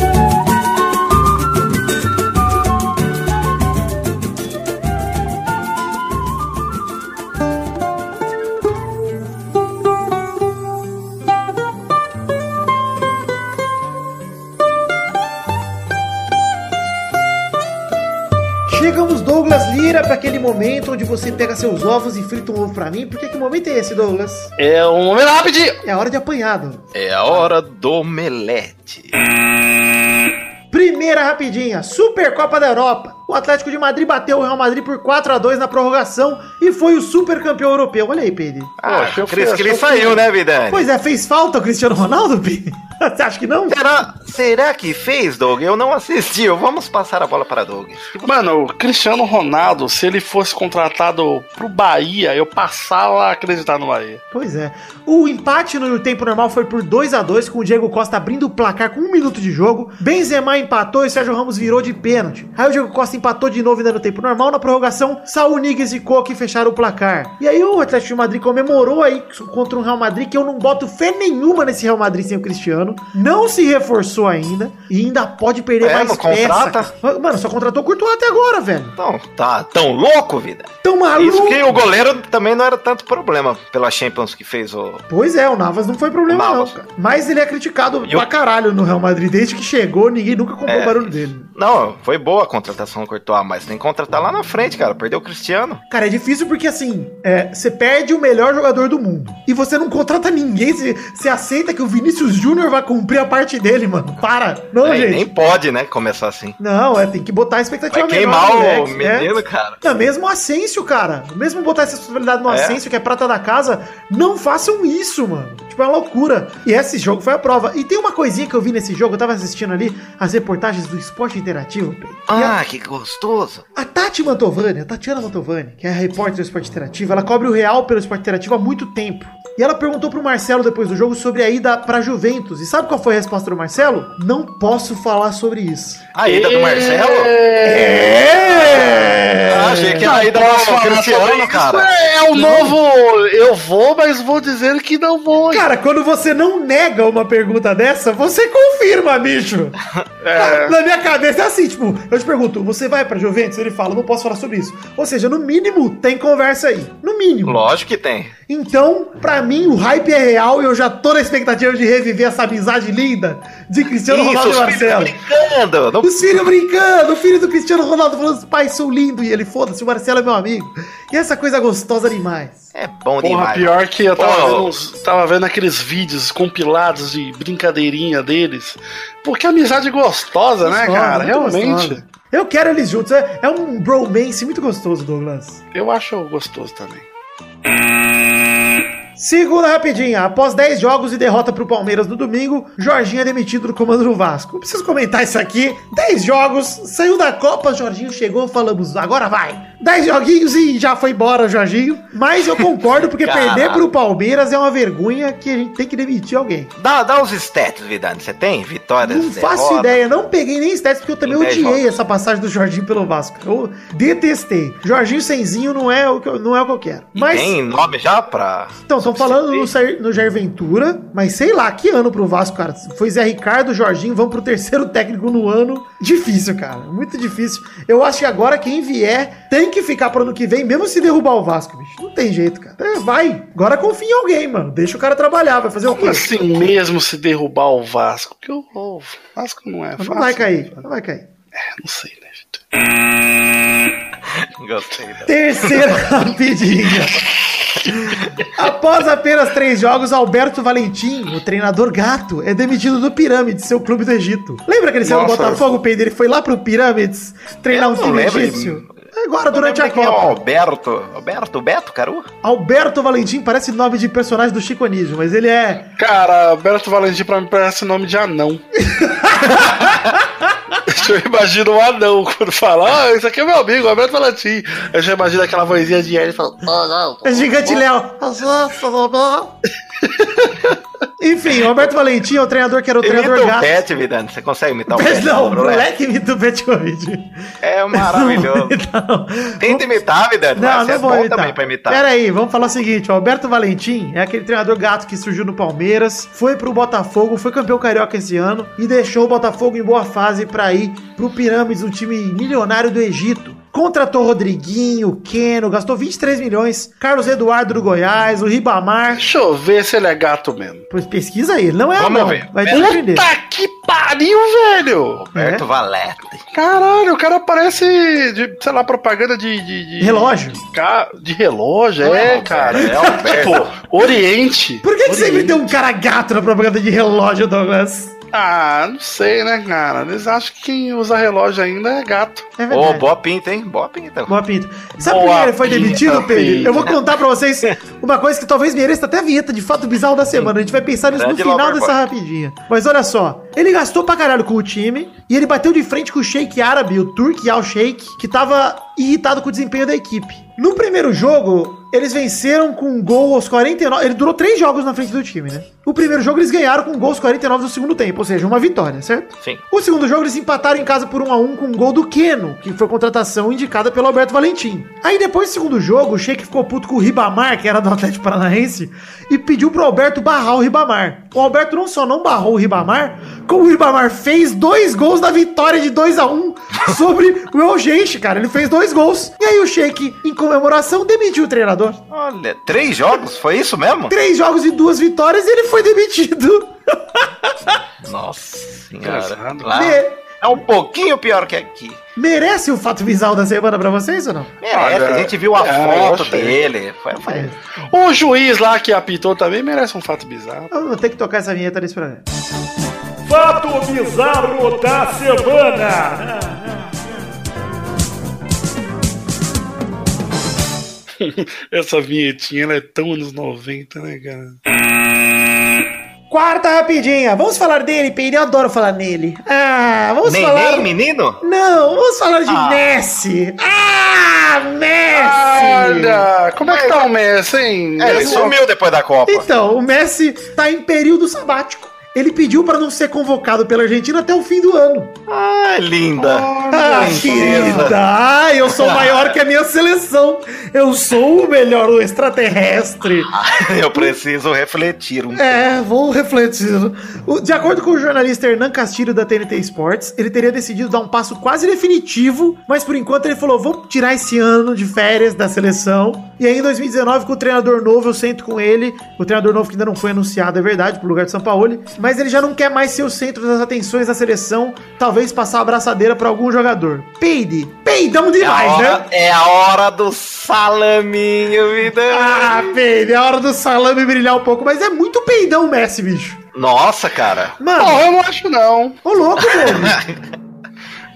Speaker 2: Douglas Lira, para aquele momento onde você pega seus ovos e frita um ovo pra mim. Porque que momento é esse, Douglas?
Speaker 1: É um momento rapidinho.
Speaker 2: É a hora de apanhado.
Speaker 4: É a hora do omelete.
Speaker 2: Primeira rapidinha, Supercopa da Europa. O Atlético de Madrid bateu o Real Madrid por 4 a 2 na prorrogação e foi o super campeão europeu. Olha aí, Pedro.
Speaker 4: Ah,
Speaker 1: Poxa, eu
Speaker 4: o Cris
Speaker 1: eu fui-
Speaker 4: saiu, né, Vidani?
Speaker 2: Pois é, fez falta o Cristiano Ronaldo, Pedro? Você acha que não?
Speaker 4: Será, será que fez, Doug? Eu não assisti. Vamos passar a bola para Doug.
Speaker 1: Mano, o Cristiano Ronaldo, se ele fosse contratado pro Bahia, eu passava a acreditar no Bahia.
Speaker 2: Pois é. O empate no tempo normal foi por 2 a 2 com o Diego Costa abrindo o placar com um minuto de jogo. Benzema empatou e o Sérgio Ramos virou de pênalti. Aí o Diego Costa empatou de novo ainda no tempo normal. Na prorrogação, Saúl Niguez e Coque fecharam o placar. E aí o Atlético de Madrid comemorou aí contra um Real Madrid que eu não boto fé nenhuma nesse Real Madrid sem o Cristiano. Não se reforçou ainda e ainda pode perder
Speaker 4: É,
Speaker 2: mais peça. Mano, só contratou o Courtois até agora, velho.
Speaker 4: Então, tá tão louco, vida.
Speaker 2: Tão maluco.
Speaker 4: Isso que o goleiro também não era tanto problema pela Champions que fez o.
Speaker 2: Pois é, o Navas não foi problema
Speaker 4: Navas.
Speaker 2: não, cara. Mas ele é criticado
Speaker 4: E o-
Speaker 2: pra caralho no Real Madrid. Desde que chegou, ninguém nunca comprou
Speaker 4: É.
Speaker 2: o barulho dele.
Speaker 4: Não, foi boa a contratação Courtois, mas tem que contratar lá na frente, cara. Perdeu o Cristiano.
Speaker 2: Cara, é difícil porque assim, é, você perde o melhor jogador do mundo. E você não contrata ninguém. Você, você aceita que o Vinícius Júnior vai cumprir a parte dele, mano. Para. Não,
Speaker 4: É,
Speaker 2: gente.
Speaker 4: nem pode, né, começar assim.
Speaker 2: Não, é, tem que botar a expectativa
Speaker 4: Vai queimar
Speaker 2: no
Speaker 4: o
Speaker 2: moleque, é.
Speaker 4: menino, cara.
Speaker 2: Não, mesmo o Asensio, cara. Mesmo botar essa responsabilidade no
Speaker 4: É.
Speaker 2: Que é prata da casa, não façam isso, mano. Tipo, é uma loucura. E esse jogo foi a prova. E tem uma coisinha que eu vi nesse jogo, eu tava assistindo ali as reportagens do esporte interativo. E a-
Speaker 4: Ah, que gostoso.
Speaker 2: a Tati Mantovani, a Tatiana Mantovani, que é a repórter do Esporte Interativo, ela cobre o Real pelo Esporte Interativo há muito tempo. E ela perguntou pro Marcelo depois do jogo sobre a ida pra Juventus. E sabe qual foi a resposta do Marcelo? Não posso falar sobre isso.
Speaker 4: A ida do Marcelo?
Speaker 2: É!
Speaker 4: Ah, achei que era a ida do Cristiano,
Speaker 1: isso,
Speaker 4: cara.
Speaker 1: É o novo. Eu vou, mas vou dizer que não vou.
Speaker 2: Cara, quando você não nega uma pergunta dessa, você confirma, bicho.
Speaker 1: É.
Speaker 2: Na minha cabeça é assim, tipo, eu te pergunto, você vai pra Juventus? Ele fala, não posso falar sobre isso. Ou seja, no mínimo, tem conversa aí. No mínimo.
Speaker 4: Lógico que tem.
Speaker 2: Então, pra mim, o hype é real e eu já tô na expectativa de reviver essa amizade linda de Cristiano Ronaldo e
Speaker 4: os filhos
Speaker 2: Marcelo.
Speaker 4: brincando. Não
Speaker 2: Os filhos brincando, o filho do Cristiano Ronaldo falando, os pais são lindos e ele, foda-se, o Marcelo é meu amigo. E essa coisa gostosa demais.
Speaker 4: É bom
Speaker 1: Porra,
Speaker 4: demais.
Speaker 1: pior que eu tava, vendo uns- tava vendo aqueles vídeos compilados de brincadeirinha deles. Porque amizade gostosa, né,
Speaker 2: Gostosa,
Speaker 1: cara?
Speaker 2: muito
Speaker 1: Realmente.
Speaker 2: gostosa. Eu quero eles juntos. É, é um bromance muito gostoso, Douglas.
Speaker 1: Eu acho gostoso também.
Speaker 2: Segunda rapidinha. Após 10 jogos e derrota pro Palmeiras no domingo, Jorginho é demitido do comando do Vasco. Não preciso comentar isso aqui. 10 jogos, saiu da Copa, Jorginho chegou, falamos, agora vai. 10 joguinhos e já foi embora o Jorginho. Mas eu concordo, porque
Speaker 4: Caralho.
Speaker 2: perder pro Palmeiras é uma vergonha que a gente tem que demitir alguém.
Speaker 4: Dá, dá os stats, Vidani. Você tem? Vitórias,
Speaker 2: Não faço
Speaker 4: derrotas?
Speaker 2: ideia, não peguei nem stats, porque eu também odiei
Speaker 4: jogos.
Speaker 2: essa passagem do Jorginho pelo Vasco. Eu detestei. Jorginho Senzinho não é o que eu, não é o que eu quero.
Speaker 4: E
Speaker 2: Mas.
Speaker 4: tem nome já pra...
Speaker 2: Então, estão falando no, no Jair Ventura, mas sei lá, que ano pro Vasco, cara. Foi Zé Ricardo, Jorginho, vamos pro terceiro técnico no ano. Difícil, cara. Muito difícil. Eu acho que agora quem vier tem que ficar pro ano que vem, mesmo se derrubar o Vasco, bicho. Não tem jeito, cara. É, vai. Agora confia em alguém, mano. Deixa o cara trabalhar, vai fazer o quê?
Speaker 1: Assim mesmo se derrubar o Vasco? Porque o o Vasco não é fácil.
Speaker 2: Não vai cair, não vai cair.
Speaker 1: Não sei, né, Vitor?
Speaker 4: Gostei. da-
Speaker 2: Terceira rapidinha. Após apenas três jogos, Alberto Valentim, o treinador gato, é demitido do Pirâmides, seu clube do Egito. Lembra que ele saiu do. Botafogo, Pedro? Ele foi lá pro Pirâmides treinar um time egípcio. Agora, durante a
Speaker 4: Lembra quem é o
Speaker 2: Copa.
Speaker 4: Alberto. Alberto Beto, Caru?
Speaker 2: Alberto Valentim parece nome de personagem do Chico Anísio, mas ele é.
Speaker 1: Cara, Alberto Valentim pra mim parece nome de anão. eu imagino um anão quando fala, ah, esse aqui é meu amigo, Alberto Valentim. Eu já imagino aquela vozinha de ele falando, ah, não.
Speaker 2: É gigante Léo. Enfim, o Alberto Valentim é o treinador que era o treinador
Speaker 4: Imita o
Speaker 2: gato.
Speaker 4: Pet, Vidani. Você consegue imitar o Pet?
Speaker 2: não, o moleque imita o Petkovic.
Speaker 4: É maravilhoso.
Speaker 2: Não.
Speaker 4: Tenta imitar, Vidani.
Speaker 2: Não, não
Speaker 4: é
Speaker 2: vou
Speaker 4: bom
Speaker 2: imitar.
Speaker 4: também pra imitar.
Speaker 2: Pera aí, vamos falar o seguinte: o Alberto Valentim é aquele treinador gato que surgiu no Palmeiras, foi pro Botafogo, foi campeão carioca esse ano e deixou o Botafogo em boa fase pra ir pro Pirâmides, um time milionário do Egito. Contratou Rodriguinho, Keno, gastou 23 milhões, Carlos Eduardo do Goiás, o Ribamar.
Speaker 1: Deixa eu ver se ele é gato mesmo.
Speaker 2: Pois pesquisa aí, ele não é
Speaker 4: Vamos
Speaker 2: não.
Speaker 4: ver.
Speaker 2: Vai te surpreender.
Speaker 1: Puta que pariu, velho!
Speaker 4: Roberto
Speaker 2: É?
Speaker 4: Valete.
Speaker 1: Caralho, o cara parece de, sei lá, propaganda de. de, de-
Speaker 2: Relógio.
Speaker 1: Ca- De relógio,
Speaker 4: Não
Speaker 1: é,
Speaker 4: é,
Speaker 1: cara.
Speaker 4: é Alberto.
Speaker 1: Tipo, Oriente.
Speaker 2: Por que, que sempre
Speaker 1: Oriente.
Speaker 2: tem um cara gato na propaganda de relógio, Douglas?
Speaker 1: Ah, não sei, né, cara? Eles acham que quem usa relógio ainda é gato.
Speaker 2: É
Speaker 4: Ô,
Speaker 2: verdade.
Speaker 4: boa pinta, hein? Boa pinta.
Speaker 2: Boa pinta. Sabe por
Speaker 1: Boa
Speaker 2: que ele foi demitido, Pedro? Eu vou contar pra vocês uma coisa que talvez mereça até a vinheta de fato bizarro da semana. A gente vai pensar nisso no
Speaker 4: Grande
Speaker 2: final
Speaker 4: Loverboy.
Speaker 2: dessa rapidinha. Mas olha só, ele gastou pra caralho com o time e ele bateu de frente com o Sheik árabe, o Turki Al Sheik, que tava irritado com o desempenho da equipe. No primeiro jogo, eles venceram com um gol aos 49. Ele durou três jogos na frente do time, né? O primeiro jogo eles ganharam com gols 49 do segundo tempo, ou seja, uma vitória, certo?
Speaker 4: Sim.
Speaker 2: O segundo jogo eles empataram em casa por 1 a 1 com um gol do Keno, que foi contratação indicada pelo Alberto Valentim. Aí depois do segundo jogo, o Sheik ficou puto com o Ribamar, que era do Atlético Paranaense, e pediu pro Alberto barrar o Ribamar. O Alberto não só não barrou o Ribamar, como o Ribamar fez dois gols na vitória de 2 a 1 sobre o Elgente, cara. Ele fez dois gols. E aí o Sheik, em comemoração, demitiu o treinador.
Speaker 4: Olha, três jogos? Foi isso mesmo?
Speaker 2: Três jogos e duas vitórias e ele foi demitido.
Speaker 4: Nossa senhora. Lá é um pouquinho pior que aqui.
Speaker 2: merece o fato bizarro da semana pra vocês ou não?
Speaker 4: Merece, a gente viu a
Speaker 1: é,
Speaker 4: foto dele. Foi, foi.
Speaker 2: É.
Speaker 1: O juiz lá que apitou também merece um fato bizarro.
Speaker 2: Eu vou ter que tocar essa vinheta nesse programa.
Speaker 5: Fato bizarro da semana.
Speaker 1: Essa vinhetinha ela é tão anos 90, né, cara?
Speaker 2: Quarta rapidinha. Vamos falar dele, Peide. Eu adoro falar nele. Ah, vamos
Speaker 4: Nem,
Speaker 2: falar.
Speaker 4: menino?
Speaker 2: Não, vamos falar de
Speaker 4: Ah.
Speaker 2: Messi. Ah, Messi!
Speaker 1: Olha, como é que tá o Messi, hein?
Speaker 4: É, ele sumiu depois da Copa.
Speaker 2: Então, o Messi tá em período sabático. Ele pediu pra não ser convocado pela Argentina até o fim do ano.
Speaker 4: Ai, linda.
Speaker 2: Ah, querida! Ah, eu sou maior que a minha seleção. Eu sou o melhor extraterrestre.
Speaker 4: Eu preciso refletir um
Speaker 2: É, vou refletir. De acordo com o jornalista Hernan Castilho da TNT Sports, ele teria decidido dar um passo quase definitivo, mas por enquanto ele falou: vamos tirar esse ano de férias da seleção. E aí em 2019, com o treinador novo, eu sento com ele. O treinador novo que ainda não foi anunciado, é verdade, pro lugar de São Paulo. Mas ele já não quer mais ser o centro das atenções da seleção, talvez passar a abraçadeira pra algum jogador. Peide, peidão
Speaker 4: É a,
Speaker 2: demais,
Speaker 4: hora,
Speaker 2: né?
Speaker 4: é a hora do salaminho, vida.
Speaker 2: Ah, peide, é hora do salame brilhar um pouco, mas é muito peidão o Messi, bicho.
Speaker 4: Nossa, cara.
Speaker 2: Mano,
Speaker 1: Não, eu não acho não.
Speaker 2: ô louco, mano.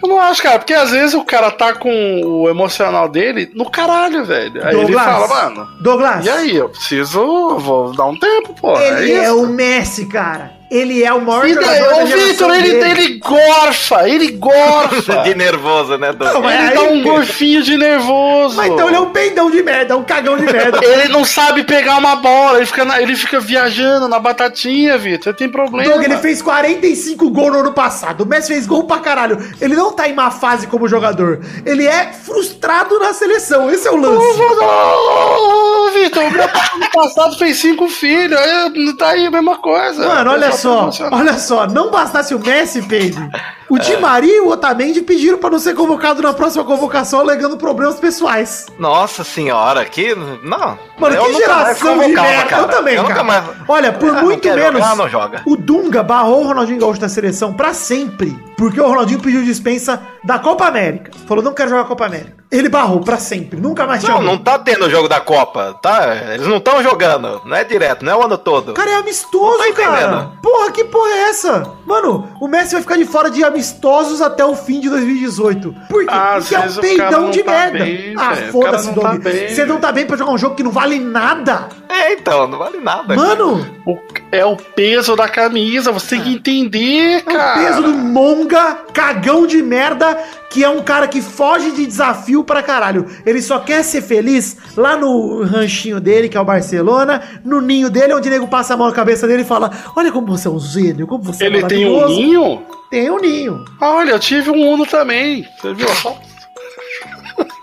Speaker 1: Eu não acho, cara, porque às vezes o cara tá com o emocional dele no caralho, velho. Aí ele
Speaker 2: Douglas.
Speaker 1: fala, mano,
Speaker 2: Douglas.
Speaker 1: e aí, eu preciso, vou dar um tempo, pô.
Speaker 2: Ele
Speaker 1: é
Speaker 2: é, o Messi, cara. Ele é o maior
Speaker 1: daí,
Speaker 2: jogador da geração
Speaker 1: Vitor, ele,
Speaker 2: dele.
Speaker 1: ele gorfa, ele gorfa.
Speaker 4: De nervoso, né, Doug?
Speaker 2: Não,
Speaker 1: ele
Speaker 2: aí-
Speaker 1: dá um gorfinho de nervoso.
Speaker 2: Mas então ele é um peidão de merda, é um cagão de merda.
Speaker 1: Ele não sabe pegar uma bola, ele fica, na- ele fica viajando na batatinha, Vitor. Tem problema.
Speaker 2: Doug, ele fez 45 gols no ano passado. O Messi fez gol pra caralho. Ele não tá em má fase como jogador. Ele é frustrado na seleção. Esse é o lance.
Speaker 1: Ô, Vitor, o meu ano passado fez cinco filhos, aí tá aí a mesma coisa.
Speaker 2: Mano, olha
Speaker 1: Só
Speaker 2: só, olha só, não bastasse o Messi, Pedro. O Di Maria e o Otamendi pediram pra não ser convocado na próxima convocação, alegando problemas pessoais.
Speaker 4: Nossa senhora, que. Não.
Speaker 2: Mano,
Speaker 4: eu
Speaker 2: que geração de merda.
Speaker 4: cara.
Speaker 2: Eu também,
Speaker 4: eu
Speaker 2: cara.
Speaker 4: Nunca mais...
Speaker 2: Olha, por
Speaker 4: Ah,
Speaker 2: muito menos,
Speaker 4: jogar, não joga.
Speaker 2: o Dunga barrou o Ronaldinho Gaúcho da seleção pra sempre. Porque o Ronaldinho pediu dispensa da Copa América. Falou, não quero jogar a Copa América. Ele barrou pra sempre, nunca mais
Speaker 4: Não,
Speaker 2: chamou.
Speaker 4: não tá tendo o jogo da Copa, tá? Eles não estão jogando, não é direto, não é o ano todo.
Speaker 2: Cara, é amistoso,
Speaker 4: Não tá
Speaker 2: cara. Porra, que porra é essa? Mano, o Messi vai ficar de fora de amistosos até o fim de 2018. Por quê?
Speaker 1: Ah,
Speaker 2: Porque é um peidão
Speaker 1: não
Speaker 2: de
Speaker 1: tá
Speaker 2: merda.
Speaker 1: bem,
Speaker 2: ah, foda-se,
Speaker 1: não tá
Speaker 2: Você não tá bem pra jogar um jogo que não vale nada.
Speaker 4: É, então, não vale nada.
Speaker 2: Mano,
Speaker 1: O- é o peso da camisa, você tem que entender,
Speaker 2: é
Speaker 1: cara.
Speaker 2: o peso do monga, cagão de merda, que é um cara que foge de desafio pra caralho. Ele só quer ser feliz lá no ranchinho dele, que é o Barcelona, no ninho dele, onde o nego passa a mão na cabeça dele e fala: Olha como você é um gênio, como você
Speaker 1: Ele
Speaker 2: é
Speaker 1: tem um
Speaker 2: maravilhoso."
Speaker 1: ninho?
Speaker 2: Tem um ninho.
Speaker 1: Olha, eu tive um Uno também. Você viu?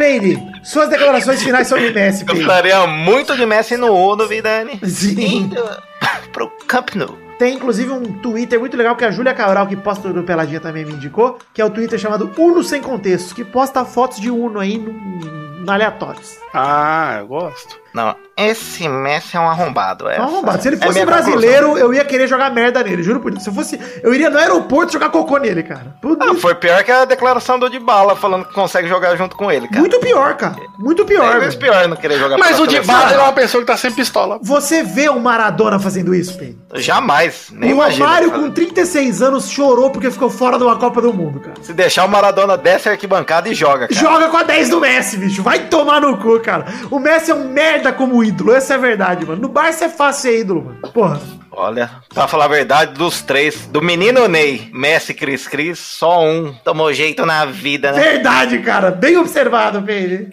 Speaker 2: Peide, suas declarações finais sobre Messi,
Speaker 4: Eu
Speaker 2: Peide.
Speaker 4: faria muito de Messi no Uno, Vidani.
Speaker 2: Sim.
Speaker 4: Indo Pro Camp Nou.
Speaker 2: Tem inclusive um Twitter muito legal que a Júlia Cabral, que posta no Peladinha, também me indicou, que é o Twitter chamado Uno Sem Contexto, que posta fotos de Uno aí no, no aleatórios.
Speaker 1: Ah, eu gosto.
Speaker 4: Não, esse Messi é um arrombado.
Speaker 2: É um arrombado. Se ele
Speaker 4: é
Speaker 2: fosse
Speaker 4: minha
Speaker 2: brasileiro, eu ia querer jogar merda nele, juro por Deus. Se eu fosse. Eu iria no aeroporto jogar cocô nele, cara.
Speaker 4: Ah, foi pior que a declaração do Dybala falando que consegue jogar junto com ele, cara.
Speaker 2: Muito pior, cara. Muito pior.
Speaker 4: É pior não querer jogar
Speaker 1: Mas o. Dybala é uma pessoa que tá sem pistola.
Speaker 2: Você vê o Maradona fazendo isso, Pedro?
Speaker 4: Jamais, nem
Speaker 2: o
Speaker 4: imagina.
Speaker 2: Romário,
Speaker 4: cara.
Speaker 2: com 36 anos, chorou porque ficou fora de uma Copa do Mundo, cara.
Speaker 4: Se deixar o Maradona desce a arquibancada e joga, cara.
Speaker 2: Joga com a 10 do Messi, bicho. Vai tomar no cu, cara. O Messi é um merda como ídolo. Essa é a verdade, mano. No Barça é fácil ser ídolo, mano. Porra.
Speaker 4: Olha, pra falar a verdade, dos três, do menino Ney, Messi, Cris Cris, só um tomou jeito na vida, né?
Speaker 2: Verdade, cara. Bem observado, Pedro.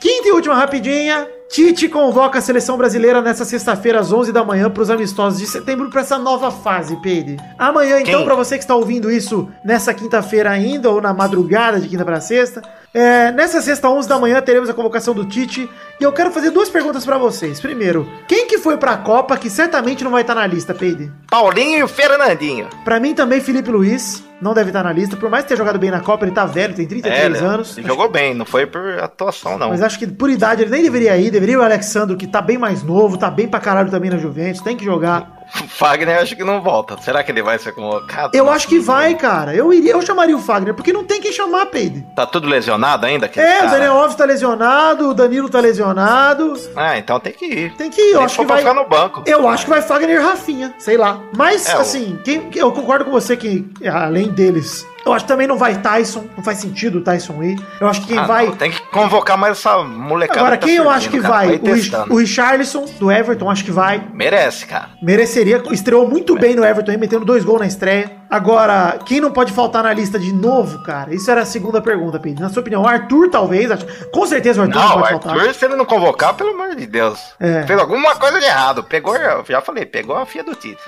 Speaker 2: Quinta e última rapidinha. Tite convoca a seleção brasileira nessa sexta-feira às 11 da manhã para os amistosos de setembro para essa nova fase, Pedro. Amanhã, então, para você que está ouvindo isso nessa quinta-feira ainda ou na madrugada de quinta para sexta, é, nessa sexta 11 da manhã teremos a convocação do Tite e eu quero fazer duas perguntas para vocês. Primeiro, quem que foi para a Copa que certamente não vai estar na lista, Pedro?
Speaker 4: Paulinho e o Fernandinho.
Speaker 2: Pra mim também Felipe Luiz não deve estar na lista, por mais ter jogado bem na Copa, ele tá velho, tem 33
Speaker 4: ele
Speaker 2: anos.
Speaker 4: ele jogou bem, não foi por atuação, não.
Speaker 2: Mas acho que por idade ele nem deveria ir, deveria o Alexandre, que tá bem mais novo, tá bem pra caralho também na Juventus, tem que jogar.
Speaker 4: O Fagner acho que não volta. Será que ele vai ser convocado?
Speaker 2: Eu acho que vai, cara. Eu iria, eu chamaria o Fagner, porque não tem quem chamar, Peide.
Speaker 4: Tá tudo lesionado ainda?
Speaker 2: É, o? Daniel Alves tá lesionado, o Danilo tá lesionado.
Speaker 4: Ah, então tem que ir.
Speaker 2: Tem que ir, eu
Speaker 4: Nem
Speaker 2: acho que vai.
Speaker 4: ficar no banco.
Speaker 2: Eu acho que vai Fagner e Rafinha, sei lá. Mas,
Speaker 4: É, o-
Speaker 2: assim, quem, eu concordo com você que, além deles, eu acho que também não vai Tyson, não faz sentido o Tyson ir. Eu acho que quem
Speaker 4: Ah,
Speaker 2: vai.
Speaker 4: não, tem que convocar mais essa molecada.
Speaker 2: Agora,
Speaker 4: que tá
Speaker 2: quem eu
Speaker 4: surgindo,
Speaker 2: acho que
Speaker 4: cara.
Speaker 2: vai?
Speaker 4: Vai
Speaker 2: O, Rich- o Richarlison, do Everton, acho que vai.
Speaker 4: Merece, cara.
Speaker 2: Mereceria, estreou muito bem no Everton, aí, metendo dois gols na estreia. Agora, quem não pode faltar na lista de novo, cara? Isso era a segunda pergunta, Pedro. Na sua opinião, o Arthur, talvez? acho- Com certeza o Arthur não,
Speaker 4: Não, o
Speaker 2: pode
Speaker 4: Arthur,
Speaker 2: faltar.
Speaker 4: se ele não convocar, pelo amor de Deus.
Speaker 2: É.
Speaker 4: Fez alguma coisa de errado. Pegou, eu já falei, pegou a filha do Tite.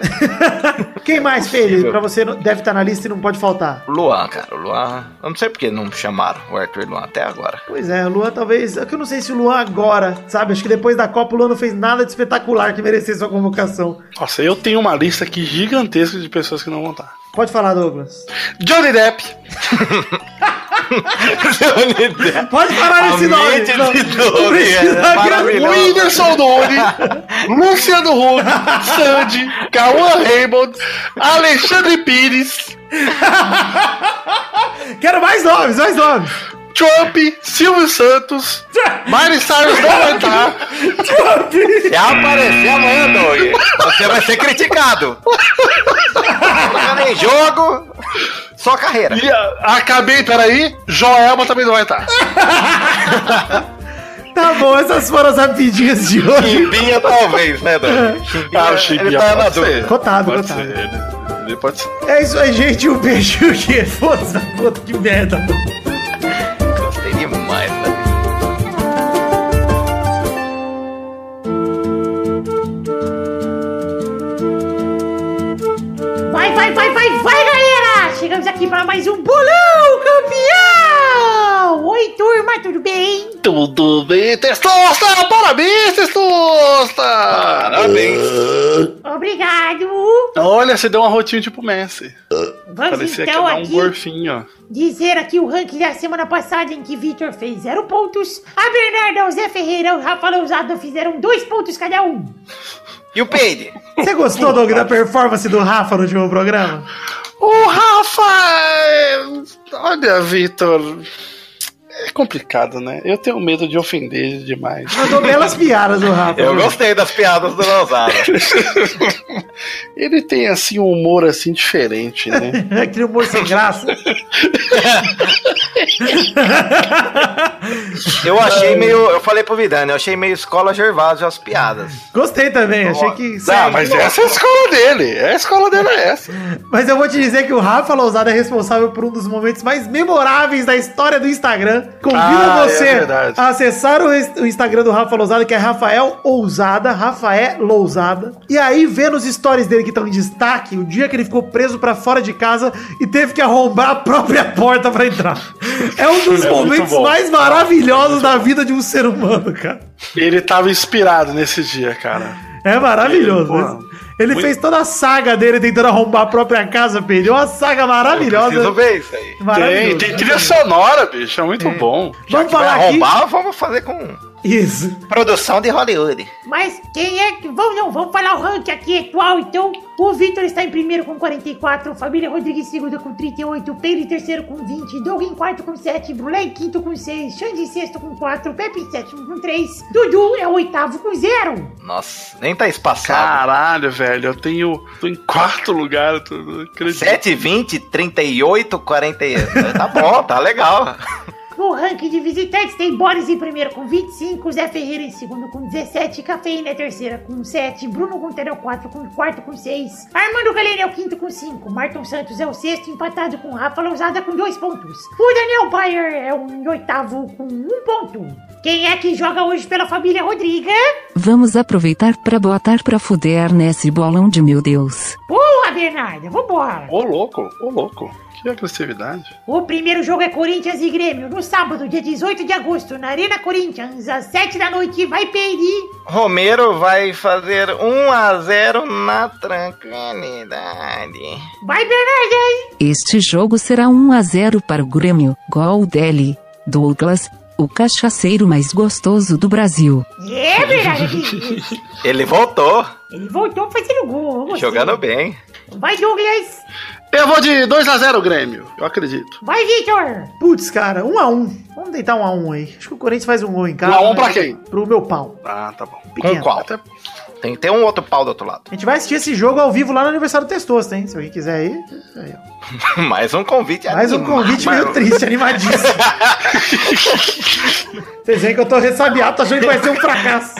Speaker 2: Quem mais, Pedro, pra você não- deve estar na lista e não pode faltar?
Speaker 4: O Luan, cara. O Luan. Eu não sei porque não chamaram o Arthur e o Luan até agora.
Speaker 2: Pois é, o Luan talvez. É que eu não sei se o Luan agora, sabe? Acho que depois da Copa o Luan não fez nada de espetacular que merecesse sua convocação.
Speaker 1: Nossa, eu tenho uma lista aqui gigantesca de pessoas que não vão estar.
Speaker 2: Pode falar, Douglas.
Speaker 1: Johnny Depp,
Speaker 2: Pode falar esse nome. Não,
Speaker 4: de
Speaker 2: não precisa
Speaker 4: é maravilhoso.
Speaker 1: Whindersson Nunes, Luciano Huck, Sandy, Cauã Raymond, Alexandre Pires,
Speaker 2: Quero mais nomes, mais nomes.
Speaker 1: Trump, Silvio Santos, Miley Cyrus não vai estar.
Speaker 4: Se aparecer amanhã, Doug, você vai ser criticado. Em jogo, só carreira.
Speaker 1: E, acabei, peraí, Joelma também não vai estar.
Speaker 2: Tá bom, essas foram as rapidinhas de hoje.
Speaker 4: Chimbinha talvez, né, Dan? Chimbinha,
Speaker 1: Ah, o Chimbinha
Speaker 4: tá na dúvida.
Speaker 1: ser.
Speaker 2: Cotado,
Speaker 1: Pode
Speaker 2: cotado.
Speaker 1: ser. Ele, ele pode ser.
Speaker 2: É isso aí, gente. Um beijo. Que foda puta que merda.
Speaker 6: Mais um bolão campeão! Oi, turma, tudo bem?
Speaker 1: Tudo bem, Testosta! Parabéns, Testosta!
Speaker 4: Parabéns.
Speaker 6: Obrigado!
Speaker 1: Olha, você deu uma rotinha tipo Messi.
Speaker 6: Vamos
Speaker 1: Parecia que ia
Speaker 6: então
Speaker 1: dar um
Speaker 6: aqui
Speaker 1: gorfinho, ó.
Speaker 6: dizer aqui o ranking da semana passada em que Vitor fez zero pontos, a Bernarda, o Zé Ferreira e o Rafa Lousada fizeram dois pontos cada um.
Speaker 4: E o Peide?
Speaker 2: Você gostou, Doug, da performance do Rafa no último programa?
Speaker 1: O Rafa! é- Olha, Vitor. É complicado, né? Eu tenho medo de ofender demais.
Speaker 2: Mandou belas piadas o Rafa.
Speaker 4: Eu gostei das piadas do Lousada.
Speaker 1: Ele tem, assim, um humor, assim, diferente, né?
Speaker 2: Aquele humor sem graça.
Speaker 4: Eu achei meio. Eu falei pro Vidani, eu achei meio escola Gervásio as piadas.
Speaker 2: Gostei também, achei que.
Speaker 1: Ah, mas essa é a escola dele. É a escola dele é essa.
Speaker 2: Mas eu vou te dizer que o Rafa Lousada é responsável por um dos momentos mais memoráveis da história do Instagram. Convido
Speaker 1: Ah, é
Speaker 2: você
Speaker 1: verdade.
Speaker 2: a acessar o, ins- o Instagram do Rafa Lousada, que é Rafael Ousada, Rafael Lousada. E aí, ver nos stories dele que estão em destaque, o dia que ele ficou preso pra fora de casa e teve que arrombar a própria porta pra entrar. É um dos
Speaker 1: É
Speaker 2: momentos mais maravilhosos da vida de um ser humano, cara.
Speaker 1: Ele tava inspirado nesse dia, cara.
Speaker 2: É maravilhoso.
Speaker 1: Pô,
Speaker 2: né? Ele
Speaker 1: muito-
Speaker 2: fez toda a saga dele tentando arrombar a própria casa, perdeu uma saga maravilhosa.
Speaker 4: Preciso ver isso aí.
Speaker 1: Tem, tem trilha sonora, bicho. É muito bom.
Speaker 2: Vamos
Speaker 4: Vai
Speaker 2: falar aqui.
Speaker 4: arrombar, vamos fazer com
Speaker 2: Isso.
Speaker 4: produção de Hollywood.
Speaker 6: Mas quem é que. Vamos não, vamos falar o ranking aqui atual, então. O Vitor está em primeiro com 44, Família Rodrigues em segundo com 38, Pedro em terceiro com 20, Doug em quarto com 7, Brulé em quinto com 6, Xande em sexto com 4, Pepe em sétimo com 3, Dudu é o oitavo com 0.
Speaker 4: Nossa, nem tá espaçado.
Speaker 1: Caralho, velho. Eu tenho. tô em quarto lugar. Eu tô, não acredito.
Speaker 4: 7, 20, 38, 40. Tá bom, tá legal.
Speaker 6: No ranking de visitantes tem Boris em primeiro com 25, Zé Ferreira em segundo com 17, Cafeína é terceira com 7, Bruno Gunter é o 4 com quarto com 6, Armando Galera é o quinto com 5, Marton Santos é o sexto empatado com Rafa Lousada com 2 pontos. O Daniel Bayer é o em oitavo com 1 ponto. Quem é que joga hoje pela família Rodriga?
Speaker 7: Vamos aproveitar pra botar pra fuder nesse bolão de meu Deus.
Speaker 6: Boa, Bernarda, vambora.
Speaker 1: Ô, louco, ô, louco. Que agressividade.
Speaker 6: O primeiro jogo é Corinthians e Grêmio, no sábado, dia 18 de agosto, na Arena Corinthians, às 7 da noite. Vai pedir.
Speaker 4: Romero vai fazer 1 a 0 na tranquilidade.
Speaker 6: Vai, Bernarda.
Speaker 7: Este jogo será 1 a 0 para o Grêmio. Gol dele, Douglas, o cachaceiro mais gostoso do Brasil.
Speaker 6: É, Bernarda.
Speaker 4: Ele voltou,
Speaker 6: Ele voltou fazendo gol.
Speaker 4: jogando bem.
Speaker 6: Vai, Douglas.
Speaker 1: Eu vou de 2x0 Grêmio. Eu acredito.
Speaker 6: Vai, Victor.
Speaker 2: Putz, cara, um a um. Vamos deitar um a um aí. Acho que o Corinthians faz um gol em casa.
Speaker 1: Um a um
Speaker 2: né?
Speaker 1: pra quem?
Speaker 2: Pro meu pau.
Speaker 1: Ah, tá bom.
Speaker 2: Pequeno.
Speaker 4: qual?
Speaker 1: Até-
Speaker 4: Tem que ter um outro pau do outro lado.
Speaker 2: A gente vai assistir esse jogo ao vivo lá no aniversário do Testosta, hein? Se alguém quiser ir. aí, ó.
Speaker 4: Mais um convite
Speaker 2: Mais um convite meio triste, animadíssimo. Vocês veem que eu tô ressabiado, tô achando que vai ser um fracasso.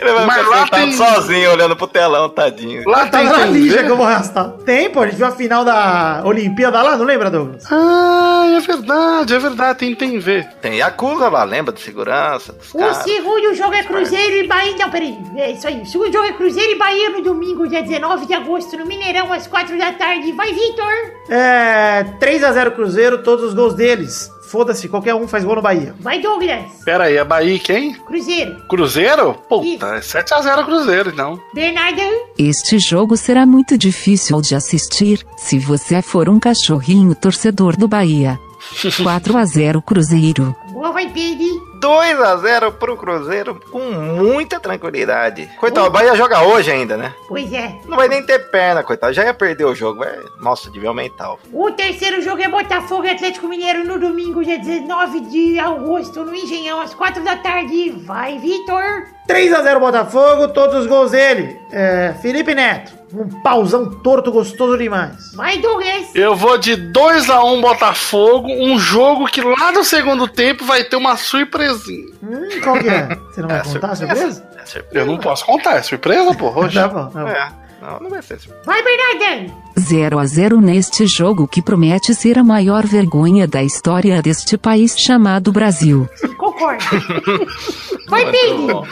Speaker 4: Ele vai
Speaker 1: Mas lá tem-
Speaker 4: sozinho, olhando pro telão, tadinho.
Speaker 1: Lá
Speaker 2: Tá
Speaker 1: tem
Speaker 2: na lija
Speaker 1: TV?
Speaker 2: que eu vou arrastar. Tem, pô. A gente viu a final da Olimpíada lá, não lembra, Douglas?
Speaker 1: Ah, é verdade, é verdade. Tem TV.
Speaker 4: Tem Yakuza lá, lembra de segurança? Dos
Speaker 6: O
Speaker 4: caras.
Speaker 6: segundo jogo é Cruzeiro e Bahia. Não, peraí. É isso aí. O segundo jogo é Cruzeiro e Bahia no domingo, dia 19 de agosto, no Mineirão, às 4 da tarde. Vai, Victor.
Speaker 2: É. 3x0 Cruzeiro, todos os gols deles. Foda-se, qualquer um faz gol no Bahia.
Speaker 6: Vai, Douglas.
Speaker 1: Pera aí, é Bahia quem?
Speaker 6: Cruzeiro.
Speaker 1: Cruzeiro? Puta, é 7x0 Cruzeiro, então.
Speaker 6: Bernarda.
Speaker 7: Este jogo será muito difícil de assistir, se você for um cachorrinho torcedor do Bahia. 4 a 0 Cruzeiro.
Speaker 6: Boa, vai, Pedro.
Speaker 4: 2 a 0 pro Cruzeiro com muita tranquilidade. Coitado, o Bahia joga hoje ainda, né?
Speaker 6: Pois é.
Speaker 4: Não vai nem ter perna, coitado. Já ia perder o jogo. Vai... Nossa, devia aumentar.
Speaker 6: O terceiro jogo é Botafogo e Atlético Mineiro no domingo, dia 19 de agosto, no Engenhão, às 4 da tarde. Vai, Vitor.
Speaker 2: 3x0 Botafogo, todos os gols dele. É, Felipe Neto. Um pauzão torto gostoso demais.
Speaker 6: Vai, Douglas.
Speaker 1: Eu vou de 2x1 Botafogo, um jogo que lá no segundo tempo vai ter uma surpresinha.
Speaker 2: Hum, qual que é? Você não vai
Speaker 4: É
Speaker 2: contar a
Speaker 4: surpresa.
Speaker 2: surpresa?
Speaker 4: É surpresa.
Speaker 1: Eu não posso contar, é surpresa, pô. Hoje.
Speaker 2: Tá bom, tá bom.
Speaker 4: É, não, não vai ser surpresa.
Speaker 6: Vai, Bernardão.
Speaker 7: 0 a 0 neste jogo que promete ser a maior vergonha da história deste país chamado Brasil.
Speaker 6: Concordo. Vai, Pedro.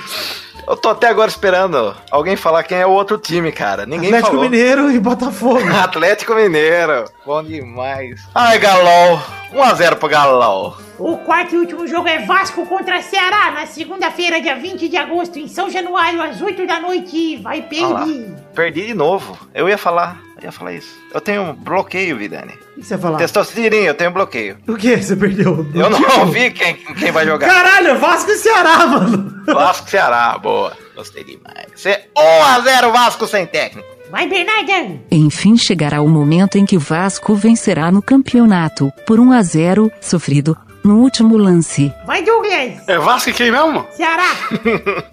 Speaker 4: Eu tô até agora esperando alguém falar quem é o outro time, cara. Ninguém
Speaker 2: Atlético
Speaker 4: falou.
Speaker 2: Mineiro e Botafogo.
Speaker 4: Atlético Mineiro. Bom demais. Ai, Galol. 1x0 pro Galol.
Speaker 6: O quarto e último jogo é Vasco contra Ceará, na segunda-feira, dia 20 de agosto, em São Januário, às 8 da noite. Vai,
Speaker 4: lá.
Speaker 6: Pedro.
Speaker 4: Perdi de novo. Eu ia falar. Eu ia falar isso. Eu tenho um bloqueio, Vidani.
Speaker 2: O que você ia falar?
Speaker 4: Testosterinha, eu tenho bloqueio.
Speaker 2: O que? Você perdeu?
Speaker 4: Eu não vi quem, quem vai jogar.
Speaker 2: Caralho, Vasco e Ceará, mano.
Speaker 4: Vasco Ceará, boa. Gostei demais. Você 1x0 Vasco sem técnico.
Speaker 6: Vai, Bernardão.
Speaker 7: Enfim chegará o momento em que o Vasco vencerá no campeonato, por 1 a 0, sofrido, no último lance.
Speaker 6: Vai, Douglas.
Speaker 1: É Vasco e quem mesmo?
Speaker 6: Ceará.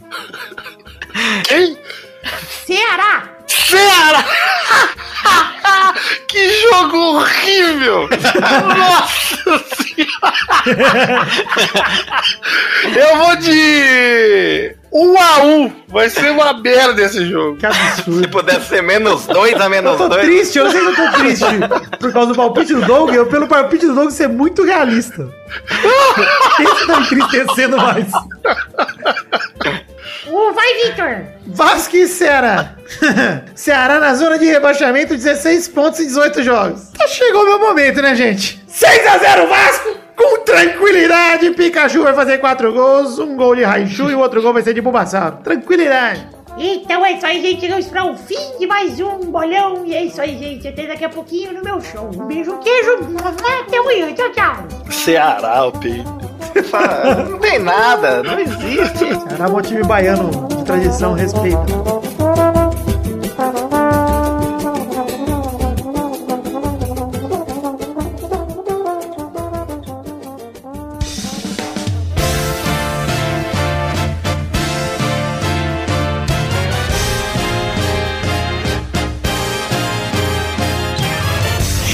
Speaker 1: Quem?
Speaker 6: Ceará.
Speaker 1: Ceará! que jogo horrível! Nossa senhora! Eu vou de 1 a 1 Vai ser uma merda esse jogo.
Speaker 2: Que absurdo.
Speaker 4: Se pudesse ser menos 2 a
Speaker 2: Eu
Speaker 4: menos
Speaker 2: tô
Speaker 4: 2.
Speaker 2: triste, eu sei se eu tô triste por causa do palpite do Doug, eu pelo palpite do Doug ser muito realista. Isso tá me entristecendo mais.
Speaker 6: Uh, vai, Vitor.
Speaker 2: Vasco e Ceará. Ceará na zona de rebaixamento, 16 pontos em 18 jogos. Tá chegou meu momento, né, gente? 6 a 0 Vasco! Com tranquilidade, Pikachu vai fazer 4 gols, um gol de Raichu e o outro gol vai ser de Bulbasauro. Tranquilidade.
Speaker 6: Então é isso aí, gente. Chegamos para o fim de mais um bolão. E é isso aí, gente. Até daqui a pouquinho no meu show. Um beijo, queijo. Até amanhã. Tchau, tchau.
Speaker 1: Ceará, o peito.
Speaker 4: Não tem nada, não existe.
Speaker 2: Ceará é um time baiano de tradição, respeita.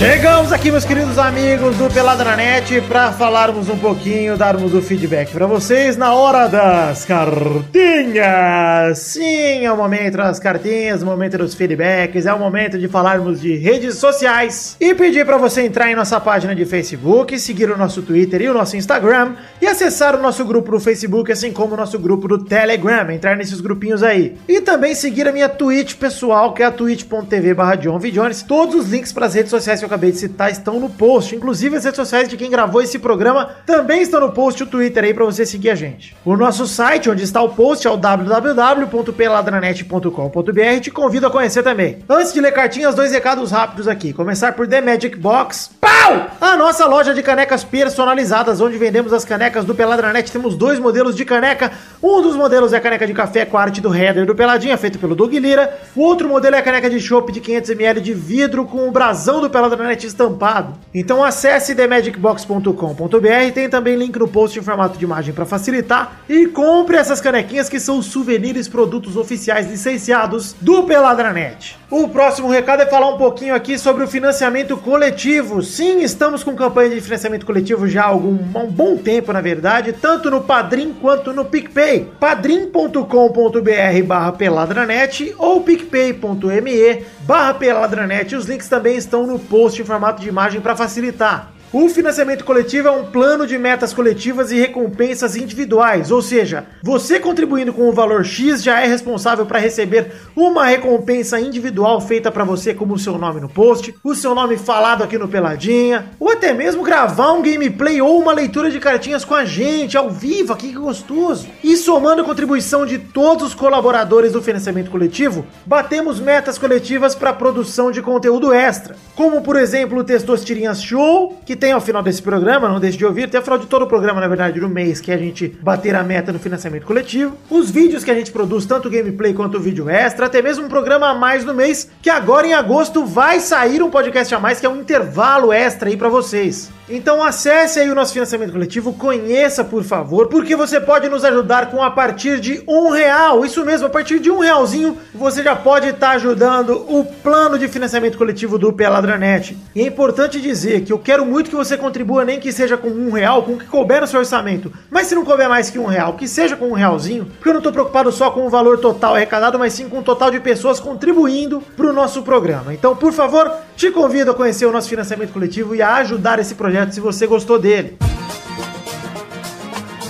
Speaker 2: Chegamos aqui, meus queridos amigos do Pelada na Net, para falarmos um pouquinho, darmos o feedback para vocês na hora das cartinhas. Sim, é o momento das cartinhas, o momento dos feedbacks, é o momento de falarmos de redes sociais e pedir para você entrar em nossa página de Facebook, seguir o nosso Twitter e o nosso Instagram e acessar o nosso grupo no Facebook, assim como o nosso grupo do Telegram, entrar nesses grupinhos aí. E também seguir a minha Twitch pessoal, que é a twitch.tv barra John V. Jones. Todos os links para as redes sociais que eu acabei de citar estão no post. Inclusive as redes sociais de quem gravou esse programa também estão no post, o Twitter aí para você seguir a gente. O nosso site, onde está o post, é o www.peladranet.com.br. Te convido a conhecer também. Antes de ler cartinhas, dois recados rápidos aqui. Começar por The Magic Box. Pau! A nossa loja de canecas personalizadas, onde vendemos as canecas do Peladranet. Temos dois modelos de caneca. Um dos modelos é a caneca de café com a arte do header do Peladinha, feito pelo Doug Lira. O outro modelo é a caneca de chopp de 500ml de vidro com o brasão do Peladranet estampado. Então acesse themagicbox.com.br, tem também link no post em formato de imagem para facilitar. E compre essas canequinhas que são souvenirs, produtos oficiais licenciados do Peladranet. O próximo recado é falar um pouquinho aqui sobre o financiamento coletivo. Sim, estamos com campanha de financiamento coletivo já há algum um bom tempo, na verdade, tanto no Padrim quanto no PicPay. padrim.com.br barra peladranet ou picpay.me barra peladranet. Os links também estão no post em formato de imagem para facilitar. O financiamento coletivo é um plano de metas coletivas e recompensas individuais, ou seja, você contribuindo com o valor X já é responsável para receber uma recompensa individual feita para você, como o seu nome no post, o seu nome falado aqui no Peladinha, ou até mesmo gravar um gameplay ou uma leitura de cartinhas com a gente ao vivo, aqui que gostoso. E somando a contribuição de todos os colaboradores do financiamento coletivo, batemos metas coletivas para produção de conteúdo extra, como por exemplo o Testosterinhas Show, que tem ao final desse programa, não deixe de ouvir, até ao final de todo o programa, na verdade, do mês, que é a gente bater a meta no financiamento coletivo. Os vídeos que a gente produz, tanto o gameplay quanto o vídeo extra, até mesmo um programa a mais no mês, que agora em agosto vai sair um podcast a mais, que é um intervalo extra aí pra vocês. Então acesse aí o nosso financiamento coletivo, conheça por favor, porque você pode nos ajudar com a partir de um real. Isso mesmo, a partir de um realzinho você já pode estar ajudando o plano de financiamento coletivo do Peladranet. E é importante dizer que eu quero muito que você contribua, nem que seja com um real, com o que couber no seu orçamento. Mas se não couber mais que um real, que seja com um realzinho, porque eu não estou preocupado só com o valor total arrecadado, mas sim com o total de pessoas contribuindo para o nosso programa. Então, por favor, te convido a conhecer o nosso financiamento coletivo e a ajudar esse projeto se você gostou dele.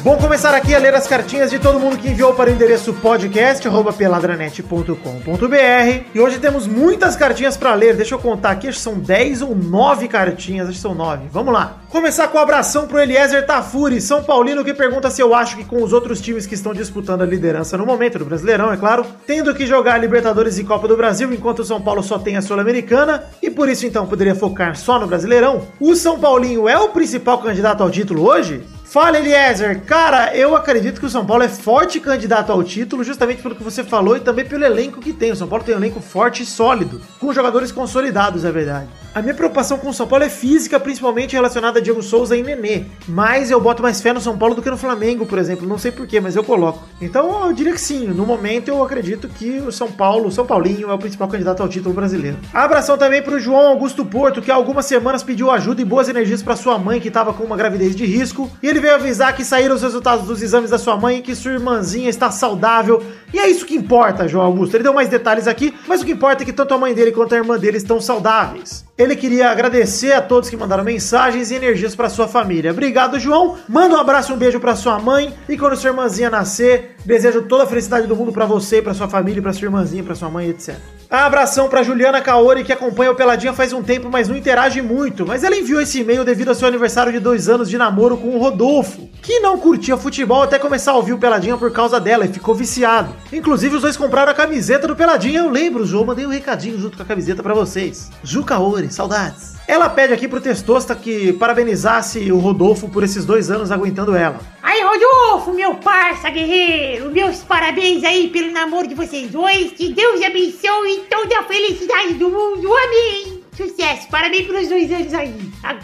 Speaker 2: Vamos começar aqui a ler as cartinhas de todo mundo que enviou para o endereço podcast@peladranet.com.br. E hoje temos muitas cartinhas para ler. Deixa eu contar aqui, acho que são 10 ou 9 cartinhas, acho que são 9. Vamos lá. Começar com um abração pro Eliezer Tafuri, São Paulino, que pergunta se eu acho que com os outros times que estão disputando a liderança no momento do Brasileirão, é claro, tendo que jogar Libertadores e Copa do Brasil, enquanto o São Paulo só tem a Sul-Americana, e por isso então poderia focar só no Brasileirão, o São Paulinho é o principal candidato ao título hoje? Fala, Eliezer. Cara, eu acredito que o São Paulo é forte candidato ao título, justamente pelo que você falou e também pelo elenco que tem. O São Paulo tem um elenco forte e sólido, com jogadores consolidados, é verdade. A minha preocupação com o São Paulo é física, principalmente relacionada a Diego Souza e Nenê. Mas eu boto mais fé no São Paulo do que no Flamengo, por exemplo. Não sei porquê, mas eu coloco. Então eu diria que sim. No momento eu acredito que o São Paulo, o São Paulinho, é o principal candidato ao título brasileiro. Abração também para o João Augusto Porto, que há algumas semanas pediu ajuda e boas energias para sua mãe, que estava com uma gravidez de risco. E ele veio avisar que saíram os resultados dos exames da sua mãe e que sua irmãzinha está saudável. E é isso que importa, João Augusto. Ele deu mais detalhes aqui, mas o que importa é que tanto a mãe dele quanto a irmã dele estão saudáveis. Ele queria agradecer a todos que mandaram mensagens e energias para sua família. Obrigado, João. Manda um abraço e um beijo para sua mãe. E quando sua irmãzinha nascer, desejo toda a felicidade do mundo para você, para sua família, para sua irmãzinha, para sua mãe, etc. Abração para Juliana Kaori, que acompanha o Peladinha faz um tempo, mas não interage muito. Mas ela enviou esse e-mail devido ao seu aniversário de dois anos de namoro com o Rodolfo, que não curtia futebol até começar a ouvir o Peladinha por causa dela e ficou viciado. Inclusive, os dois compraram a camiseta do Peladinha. Eu lembro, João, mandei um recadinho junto com a camiseta para vocês. Ju Kaori, saudades. Ela pede aqui pro Testosta que parabenizasse o Rodolfo por esses dois anos aguentando ela.
Speaker 6: Aí, Rodolfo, meu parça guerreiro, meus parabéns aí pelo namoro de vocês dois. Que Deus abençoe toda a felicidade do mundo. Amém. Sucesso, parabéns pelos dois anos aí.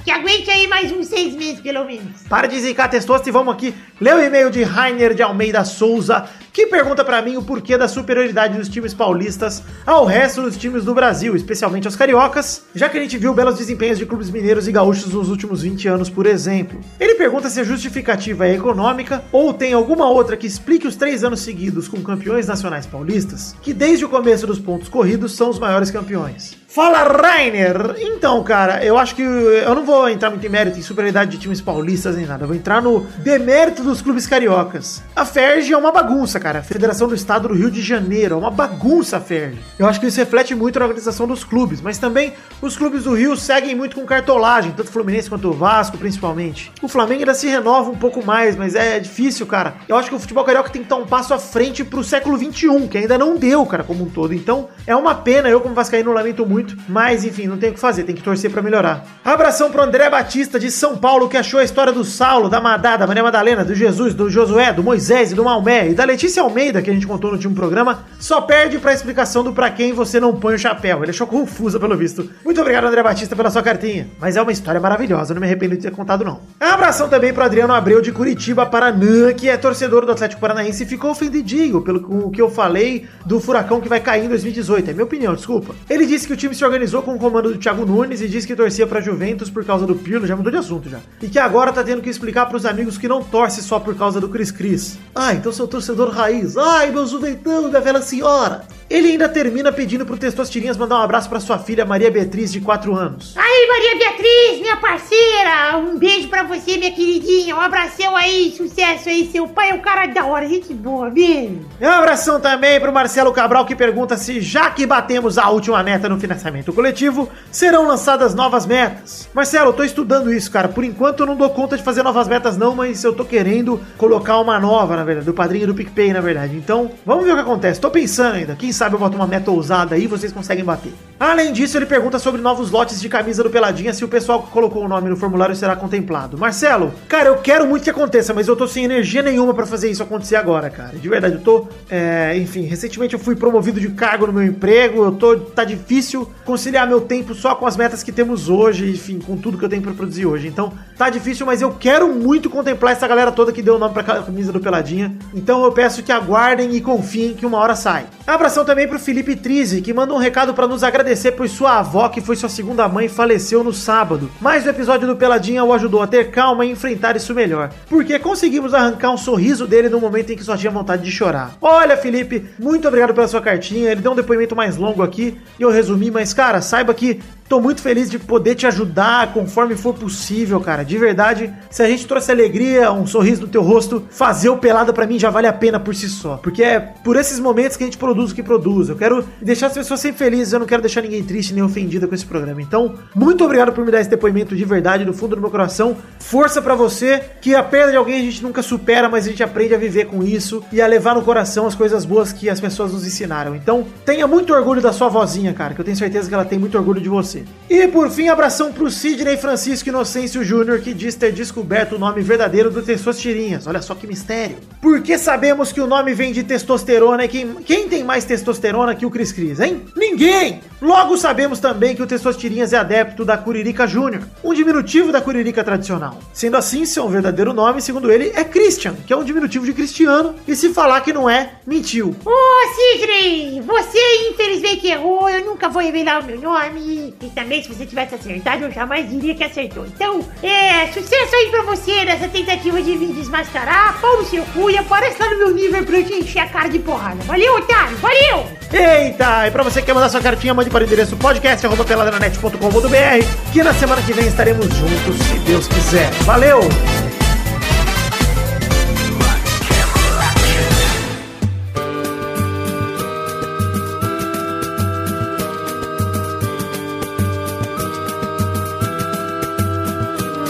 Speaker 6: Que aguente aí mais uns seis meses, pelo menos.
Speaker 2: Para de zicar testosta e vamos aqui ler o e-mail de Rainer de Almeida Souza, que pergunta para mim o porquê da superioridade dos times paulistas ao resto dos times do Brasil, especialmente aos cariocas, já que a gente viu belos desempenhos de clubes mineiros e gaúchos nos últimos 20 anos, por exemplo. Ele pergunta se a justificativa é econômica ou tem alguma outra que explique os três anos seguidos com campeões nacionais paulistas, que desde o começo dos pontos corridos são os maiores campeões. Fala, Rainer! Então, cara, eu acho que eu não vou entrar muito em mérito em superioridade de times paulistas nem nada. Eu vou entrar no demérito dos clubes cariocas. A Ferg é uma bagunça, cara. A Federação do Estado do Rio de Janeiro é uma bagunça, a Ferg. Eu acho que isso reflete muito na organização dos clubes, mas também os clubes do Rio seguem muito com cartolagem, tanto o Fluminense quanto o Vasco, principalmente. O Flamengo ainda se renova um pouco mais, mas é difícil, cara. Eu acho que o futebol carioca tem que dar um passo à frente pro século XXI, que ainda não deu, cara, como um todo. Então, é uma pena. Eu, como vascaíno, lamento muito muito, mas enfim, não tem o que fazer, tem que torcer para melhorar. Abração pro André Batista de São Paulo, que achou a história do Saulo, da Madá, da Maria Madalena, do Jesus, do Josué, do Moisés e do Maomé e da Letícia Almeida, que a gente contou no último programa, só perde pra explicação do pra quem você não põe o chapéu. Ele achou confusa pelo visto. Muito obrigado, André Batista, pela sua cartinha. Mas é uma história maravilhosa, não me arrependo de ter contado, não. Abração também pro Adriano Abreu de Curitiba, Paraná, que é torcedor do Atlético Paranaense e ficou ofendidinho pelo que eu falei do furacão que vai cair em 2018. É minha opinião, desculpa. Ele disse que o time se organizou com o comando do Thiago Nunes e disse que torcia pra Juventus por causa do Pirlo, já mudou de assunto já. E que agora tá tendo que explicar pros amigos que não torce só por causa do Cris Cris. Ah, então sou torcedor raiz. Ai, meu juventão, minha velha senhora. Ele ainda termina pedindo pro Testosterinhas mandar um abraço pra sua filha Maria Beatriz, de 4 anos.
Speaker 6: Aí, Maria Beatriz, minha parceira, um beijo pra você, minha queridinha. Um abração aí, sucesso aí. Seu pai é um cara da hora, gente boa, beijo.
Speaker 2: Um abração também pro Marcelo Cabral, que pergunta se, já que batemos a última meta no financiamento coletivo, serão lançadas novas metas. Marcelo, eu tô estudando isso, cara. Por enquanto eu não dou conta de fazer novas metas, não, mas eu tô querendo colocar uma nova, na verdade, do padrinho do PicPay, na verdade. Então, vamos ver o que acontece. Tô pensando ainda. Quem sabe eu boto uma meta ousada aí e vocês conseguem bater. Além disso, ele pergunta sobre novos lotes de camisa do Peladinha, se o pessoal que colocou o nome no formulário será contemplado. Marcelo, cara, eu quero muito que aconteça, mas eu tô sem energia nenhuma pra fazer isso acontecer agora, cara. De verdade, eu tô. é, enfim, recentemente eu fui promovido de cargo no meu emprego, eu tô. tá difícil conciliar meu tempo só com as metas que temos hoje, enfim, com tudo que eu tenho pra produzir hoje. Então, tá difícil, mas eu quero muito contemplar essa galera toda que deu o nome pra camisa do Peladinha. Então eu peço que aguardem e confiem que uma hora sai. Abração também pro Felipe Trizi, que manda um recado pra nos agradecer por sua avó, que foi sua segunda mãe, faleceu no sábado. Mas o episódio do Peladinha o ajudou a ter calma e enfrentar isso melhor. Porque conseguimos arrancar um sorriso dele no momento em que só tinha vontade de chorar. Olha, Felipe, muito obrigado pela sua cartinha. Ele deu um depoimento mais longo aqui e eu resumi, mas cara, saiba que Tô muito feliz de poder te ajudar conforme for possível, cara. De verdade, se a gente trouxe alegria, um sorriso no teu rosto, fazer o pelada pra mim já vale a pena por si só. Porque é por esses momentos que a gente produz o que produz. Eu quero deixar as pessoas sempre felizes, eu não quero deixar ninguém triste nem ofendida com esse programa. Então, muito obrigado por me dar esse depoimento de verdade, do fundo do meu coração. Força pra você, que a perda de alguém a gente nunca supera, mas a gente aprende a viver com isso e a levar no coração as coisas boas que as pessoas nos ensinaram. Então, tenha muito orgulho da sua vozinha, cara, que eu tenho certeza que ela tem muito orgulho de você. E por fim, abração pro Sidney Francisco Inocêncio Júnior, que diz ter descoberto o nome verdadeiro do Testostirinhas. Olha só que mistério. Porque sabemos que o nome vem de testosterona e quem, quem tem mais testosterona que o Cris Cris, hein? Ninguém! Logo sabemos também que o Testostirinhas é adepto da Curirica Júnior, um diminutivo da Curirica tradicional. Sendo assim, seu verdadeiro nome, segundo ele, é Christian, que é um diminutivo de Cristiano, e se falar que não é, mentiu.
Speaker 6: Ô, Sidney, você infelizmente errou, eu nunca vou revelar o meu nome. E também, se você tivesse acertado, eu jamais diria que acertou. Então, é, sucesso aí pra você nessa tentativa de vir desmascarar. Pau no seu cu e aparece lá no meu nível pra eu te encher a cara de porrada. Valeu, otário, valeu!
Speaker 2: Eita! E pra você que quer mandar sua cartinha, mande para o endereço podcast.peladranet.com.br que na semana que vem estaremos juntos, se Deus quiser. Valeu!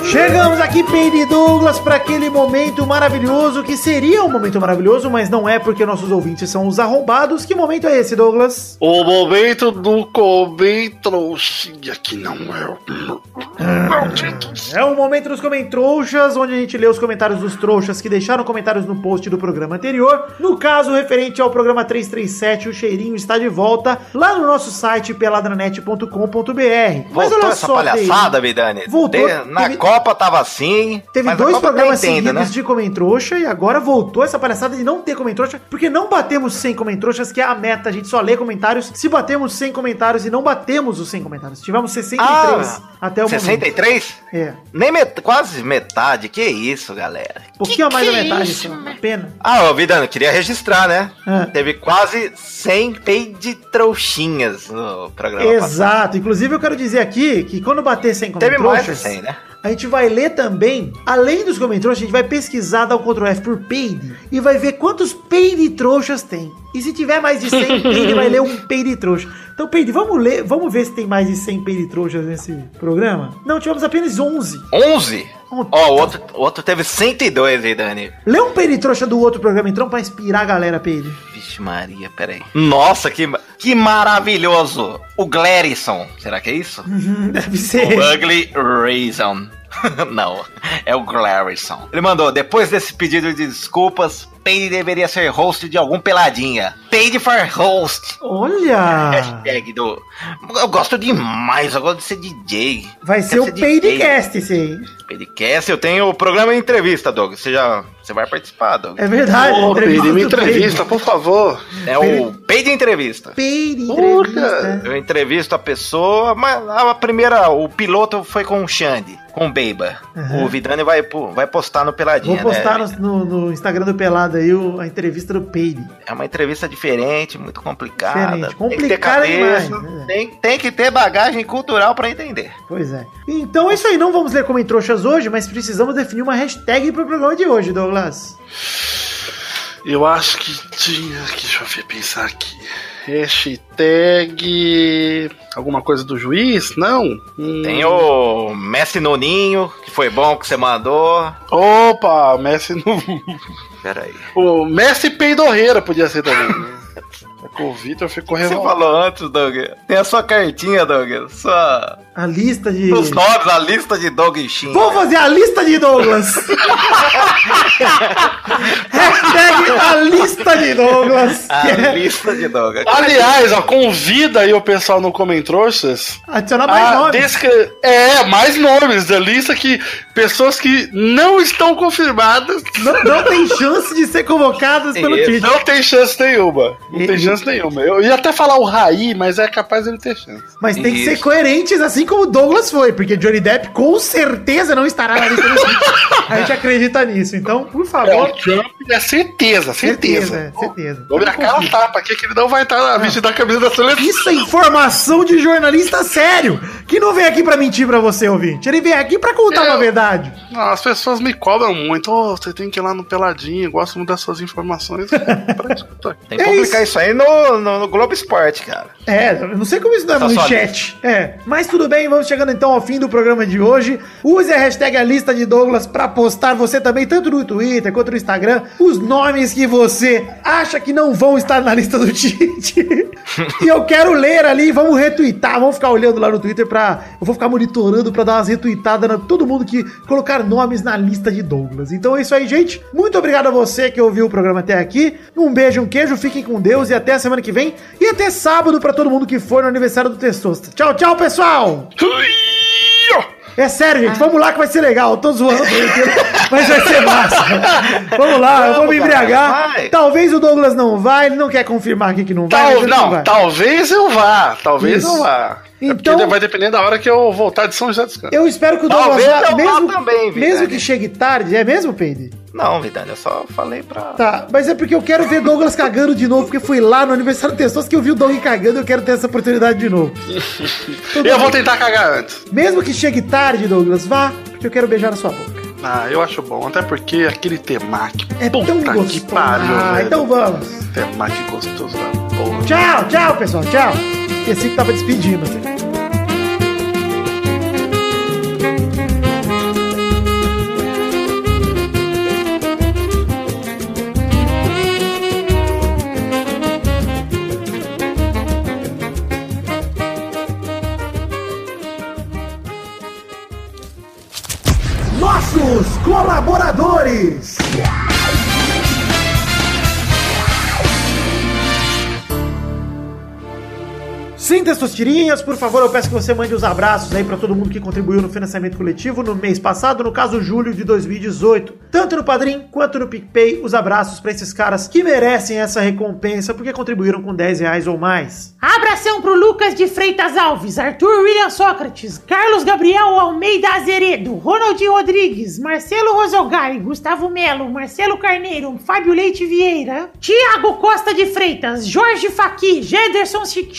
Speaker 2: Chegamos aqui, Peide Douglas, para aquele momento maravilhoso que seria um momento maravilhoso, mas não é porque nossos ouvintes são os arrombados. Que momento é esse, Douglas?
Speaker 1: O momento do Comem Trouxinha, que não é. Malditos.
Speaker 2: É o momento dos Comentrouxas, onde a gente lê os comentários dos trouxas que deixaram comentários no post do programa anterior. No caso, referente ao programa 337, o cheirinho está de volta lá no nosso site peladranet.com.br. Mas
Speaker 4: Voltou
Speaker 2: olha
Speaker 4: essa
Speaker 2: só,
Speaker 4: palhaçada, Vidani?
Speaker 2: Voltou,
Speaker 4: Te- Na
Speaker 2: teve-
Speaker 4: Copa tava assim.
Speaker 2: Teve dois
Speaker 4: tá
Speaker 2: programas
Speaker 4: entendo,
Speaker 2: seguidos
Speaker 4: né?
Speaker 2: de Comentrouxa e agora voltou essa palhaçada de não ter Comentrouxa, porque não batemos 100 Comentrouxas, que é a meta. A gente só lê comentários se batemos 100 comentários e não batemos os 100 comentários. Tivemos 63 até o
Speaker 4: 63?
Speaker 2: momento. É.
Speaker 4: Nem met- quase metade. Que isso, galera.
Speaker 2: Um pouquinho a mais da
Speaker 6: que
Speaker 2: metade,
Speaker 6: isso,
Speaker 2: só.
Speaker 6: mano?
Speaker 2: Pena.
Speaker 4: Ah, ô Vidano, queria registrar, né?
Speaker 2: Ah.
Speaker 4: Teve quase 100 de trouxinhas no programa passado.
Speaker 2: Exato. Inclusive, eu quero dizer aqui que quando bater 100
Speaker 4: Teve mais de
Speaker 2: Comentrouxas,
Speaker 4: 100, né?
Speaker 2: A gente vai ler também, além dos Comentrouxas, a gente vai pesquisar, dar o Ctrl F por Peide e vai ver quantos Peide trouxas tem. E se tiver mais de 100 Peide, vai ler um Peide trouxa. Então, Peide, vamos ler, vamos ver se tem mais de 100 Peide trouxas nesse programa? Não, tivemos apenas 11.
Speaker 4: 11?
Speaker 2: Um-
Speaker 4: Ó, o outro, o outro teve 102 aí, Dani.
Speaker 2: Lê um Peide trouxa do outro programa, então, pra inspirar a galera, Peide.
Speaker 4: Vixe Maria, peraí. Nossa, que, que maravilhoso! O Glerison, será que é isso?
Speaker 2: Deve
Speaker 4: O
Speaker 2: ser.
Speaker 4: Ugly Reason. Não, é o Glarison. Ele mandou, depois desse pedido de desculpas, Peide deveria ser host de algum peladinha. Peide for host.
Speaker 2: Olha!
Speaker 4: Hashtag do... Eu gosto demais, eu gosto de ser DJ.
Speaker 2: Vai ser o. Peidecast esse aí.
Speaker 4: Peidecast, eu tenho o programa entrevista, Doug. Você já... Você vai participar, Doug.
Speaker 2: É verdade.
Speaker 1: Ô,
Speaker 2: entrevista
Speaker 1: Peide, me entrevista, por favor.
Speaker 4: É o Peide Entrevista.
Speaker 2: Peide entrevista.
Speaker 4: Eu entrevisto a pessoa, mas a primeira, o piloto foi com o Xande, com o Beiba.
Speaker 2: Uhum.
Speaker 4: O Vidani vai, vai postar no Peladinha,
Speaker 2: Vou postar
Speaker 4: né?
Speaker 2: no, no- Instagram do Pelado aí o- a entrevista do Peide.
Speaker 4: É uma entrevista diferente, muito complicada.
Speaker 2: Diferente,
Speaker 4: tem que ter
Speaker 2: complicada
Speaker 4: cabeça,
Speaker 2: demais, né?
Speaker 4: tem, tem que ter bagagem cultural pra entender.
Speaker 2: Pois é. Então é isso aí, não vamos ler como em trouxas hoje, mas precisamos definir uma hashtag pro programa de hoje, Douglas.
Speaker 1: Eu acho que tinha. Deixa eu ver, pensar aqui. Hashtag. Alguma coisa do juiz? Não? Hum.
Speaker 4: Tem o Messi Noninho, que foi bom que você mandou.
Speaker 1: Opa, Messi
Speaker 4: aí.
Speaker 1: O Messi Peidorreira podia ser também. né? É que o Vitor ficou
Speaker 4: Você
Speaker 1: revoltado.
Speaker 4: falou antes, Doug. Tem a sua cartinha, Doug. Sua.
Speaker 2: A lista de.
Speaker 4: Os nomes, a lista de e Shin.
Speaker 2: Vamos fazer a lista de Douglas. Hashtag a lista de Douglas.
Speaker 4: A lista de Doug.
Speaker 1: Aliás, ó, convida aí o pessoal no Comentroxas
Speaker 2: Adicionar mais
Speaker 1: a
Speaker 2: nomes.
Speaker 1: descre- É, mais nomes da lista que pessoas que não estão confirmadas
Speaker 2: Não, não tem chance de ser convocadas pelo
Speaker 4: Isso.
Speaker 2: Tite.
Speaker 1: não tem chance nenhuma. Não
Speaker 2: E-
Speaker 1: tem chance nenhuma. Eu ia até falar o Raí, mas é capaz ele ter chance.
Speaker 2: Mas tem que
Speaker 4: Isso.
Speaker 2: ser coerentes, assim como o Douglas foi, porque Johnny Depp com certeza não estará na lista do Tite. A gente acredita nisso. Então, por
Speaker 1: É,
Speaker 2: favor.
Speaker 1: o Trump é certeza, certeza.
Speaker 2: Certeza, é, certeza.
Speaker 1: Vou dar cara a tapa aqui que ele não vai estar na vestido da camisa da seleção.
Speaker 2: Isso é informação de jornalista sério, que não vem aqui pra mentir pra você, ouvinte. Ele vem aqui pra contar
Speaker 1: Eu-
Speaker 2: uma verdade.
Speaker 1: Não, as pessoas me cobram muito. Ô, você tem que ir lá no Peladinho, gosto muito das suas informações. Pra escutar.
Speaker 4: Tem que
Speaker 2: É
Speaker 4: publicar
Speaker 2: isso.
Speaker 4: isso, aí no, no, no Globo Esporte, cara.
Speaker 2: É, não sei como isso não é
Speaker 4: Tá
Speaker 2: chat. É, mas tudo bem, vamos chegando então ao fim do programa de hoje. Use a hashtag a lista de Douglas pra postar você também, tanto no Twitter quanto no Instagram, os nomes que você acha que não vão estar na lista do Tite. e eu quero ler ali, vamos retweetar, vamos ficar olhando lá no Twitter pra. Eu vou ficar monitorando pra dar umas retweetadas na todo mundo que colocar nomes na lista de Douglas. Então é isso aí, gente. Muito obrigado a você que ouviu o programa até aqui. Um beijo, um queijo, fiquem com Deus e até a semana que vem. E até sábado pra todo mundo que for no aniversário do Testosta. Tchau, tchau, pessoal! É sério, gente, vamos lá que vai ser legal. Eu tô zoando, mas vai ser massa. Vamos lá, eu vou me
Speaker 4: Vamos,
Speaker 2: embriagar.
Speaker 4: cara.
Speaker 2: Talvez o Douglas não vá, ele não quer confirmar aqui que não vai.
Speaker 1: Tal,
Speaker 2: ele
Speaker 1: não,
Speaker 2: vai.
Speaker 1: talvez eu vá. Talvez
Speaker 2: Isso.
Speaker 1: eu vá.
Speaker 2: Então-
Speaker 1: É vai depender da hora que eu voltar de São José dos Campos.
Speaker 2: Eu espero que o Douglas
Speaker 4: Talvez
Speaker 2: vá,
Speaker 4: eu vá
Speaker 2: mesmo,
Speaker 4: também, Vidani.
Speaker 2: mesmo que chegue tarde. É mesmo, Peide?
Speaker 4: Não, Vidani, eu só falei pra.
Speaker 2: Tá, mas é porque eu quero ver Douglas cagando de novo, porque fui lá no aniversário do Testosta que eu vi o Doug cagando e eu quero ter essa oportunidade de novo.
Speaker 1: Eu
Speaker 2: bem.
Speaker 1: vou tentar cagar antes.
Speaker 2: Mesmo que chegue tarde, Douglas, vá, porque eu quero beijar na sua boca.
Speaker 1: Ah, eu acho bom. Até porque aquele temaki.
Speaker 2: É tão gostoso.
Speaker 1: que pariu,
Speaker 2: ah,
Speaker 1: velho.
Speaker 2: então vamos.
Speaker 1: Temaki gostoso da porra.
Speaker 2: Tchau, tchau, pessoal, tchau. Esqueci que tava despedindo. Nossos colaboradores. Sem testosterinhas, por favor, eu peço que você mande os abraços aí pra todo mundo que contribuiu no financiamento coletivo no mês passado, no caso julho de 2018. Tanto no Padrim quanto no PicPay, os abraços pra esses caras que merecem essa recompensa porque contribuíram com 10 reais ou mais.
Speaker 6: Abração pro Lucas de Freitas Alves, Arthur William Sócrates, Carlos Gabriel Almeida Azeredo, Ronaldinho Rodrigues, Marcelo Rosogai, Gustavo Melo, Marcelo Carneiro, Fábio Leite Vieira, Tiago Costa de Freitas, Jorge Faqui, Gederson Chi-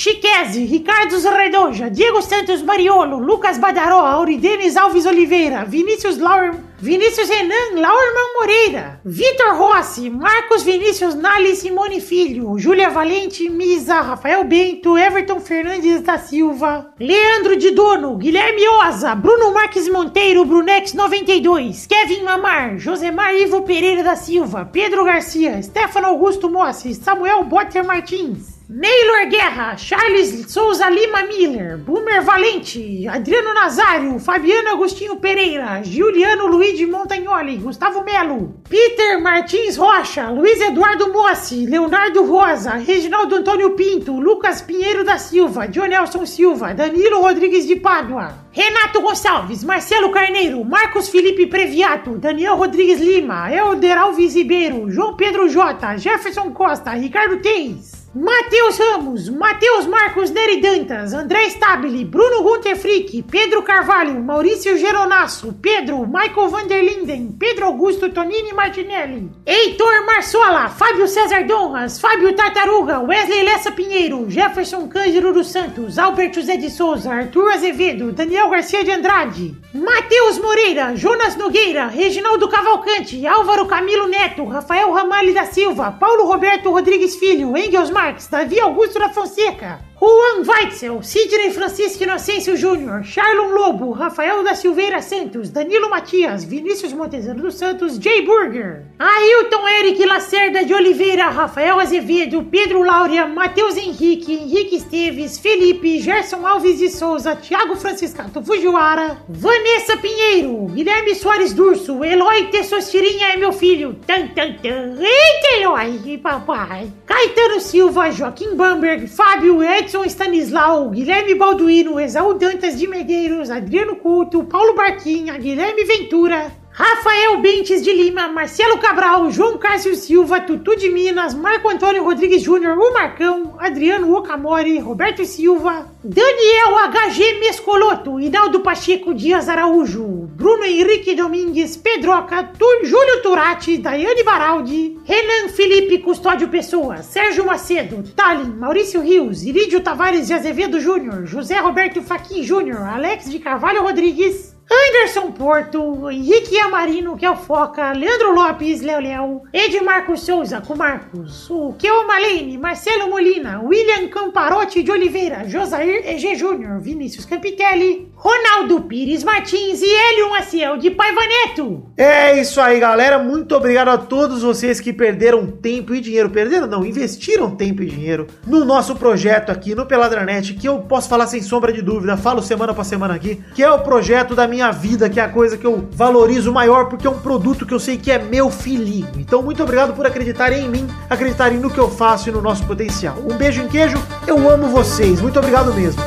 Speaker 6: Ricardo Redoja, Diego Santos Mariolo, Lucas Badaró, Auridenes Alves Oliveira, Vinícius Laur... Vinícius Renan Laurman Moreira, Vitor Rossi, Marcos Vinícius Nali Simone Filho, Júlia Valente Misa, Rafael Bento, Everton Fernandes da Silva, Leandro de Dono, Guilherme Oza, Bruno Marques Monteiro, Brunex 92, Kevin Mamar, Josemar Ivo Pereira da Silva, Pedro Garcia, Stefano Augusto Mossi, Samuel Botter Martins. Neylor Guerra, Charles Souza Lima Miller, Boomer Valente, Adriano Nazário, Fabiano Agostinho Pereira, Giuliano Luigi Montagnoli, Gustavo Melo, Peter Martins Rocha, Luiz Eduardo Mossi, Leonardo Rosa, Reginaldo Antônio Pinto, Lucas Pinheiro da Silva, Dionelson Silva, Danilo Rodrigues de Pádua, Renato Gonçalves, Marcelo Carneiro, Marcos Felipe Previato, Daniel Rodrigues Lima, Elder Alves Ribeiro, João Pedro Jota, Jefferson Costa, Ricardo Teis. Matheus Ramos, Matheus Marcos Neri Dantas, André Stabile, Bruno Gunter Frick, Pedro Carvalho, Maurício Geronasso, Pedro, Michael Vanderlinden, Pedro Augusto Tonini Martinelli, Heitor Marsola, Fábio César Donras, Fábio Tartaruga, Wesley Lessa Pinheiro, Jefferson Cândido dos Santos, Albert José de Souza, Arthur Azevedo, Daniel Garcia de Andrade, Matheus Moreira, Jonas Nogueira, Reginaldo Cavalcante, Álvaro Camilo Neto, Rafael Ramalho da Silva, Paulo Roberto Rodrigues Filho, Engels Marques, Davi Augusto da Fonseca, Juan Weitzel, Sidney Francisco Inocêncio Júnior, Charlon Lobo, Rafael da Silveira Santos, Danilo Matias, Vinícius Montezano dos Santos, Jay Burger, Ailton Eric Lacerda de Oliveira, Rafael Azevedo, Pedro Laura, Matheus Henrique, Henrique Esteves, Felipe, Gerson Alves de Souza, Thiago Franciscato Fujiwara, Vanessa Pinheiro, Guilherme Soares Durso, Eloy Tessostirinha é meu filho, tan tan tan, eita Eloy, papai, Caetano Silva, Joaquim Bamberg, Fábio Edson Stanislau, Guilherme Balduino, Exaú Dantas de Medeiros, Adriano Couto, Paulo Barquinha, Guilherme Ventura, Rafael Bentes de Lima, Marcelo Cabral, João Cássio Silva, Tutu de Minas, Marco Antônio Rodrigues Júnior, o Marcão, Adriano Okamori, Roberto Silva, Daniel HG Mescoloto, Hinaldo Pacheco Dias Araújo, Bruno Henrique Domingues, Pedroca, Tu- Júlio Turati, Daiane Baraldi, Renan Felipe Custódio Pessoa, Sérgio Macedo, Tallin, Maurício Rios, Irídio Tavares de Azevedo Júnior, José Roberto Faquin Júnior, Alex de Carvalho Rodrigues, Anderson Porto, Henrique Amarino, que é o Foca, Leandro Lopes, Léo Léo, Edmarco Souza, com Marcos, o Keo Malene, Marcelo Molina, William Camparotti de Oliveira, Josair EG Júnior, Vinícius Campitelli, Ronaldo Pires Martins e Hélio Maciel de Paiva Neto.
Speaker 2: É isso aí, galera. Muito obrigado a todos vocês que perderam tempo e dinheiro. Perderam não, investiram tempo e dinheiro no nosso projeto aqui no Peladranet, que eu posso falar sem sombra de dúvida, falo semana pra semana aqui, que é o projeto da minha vida, que é a coisa que eu valorizo maior, porque é um produto que eu sei que é meu filhinho. Então, muito obrigado por acreditarem em mim, acreditarem no que eu faço e no nosso potencial. Um beijo em queijo, eu amo vocês. Muito obrigado mesmo.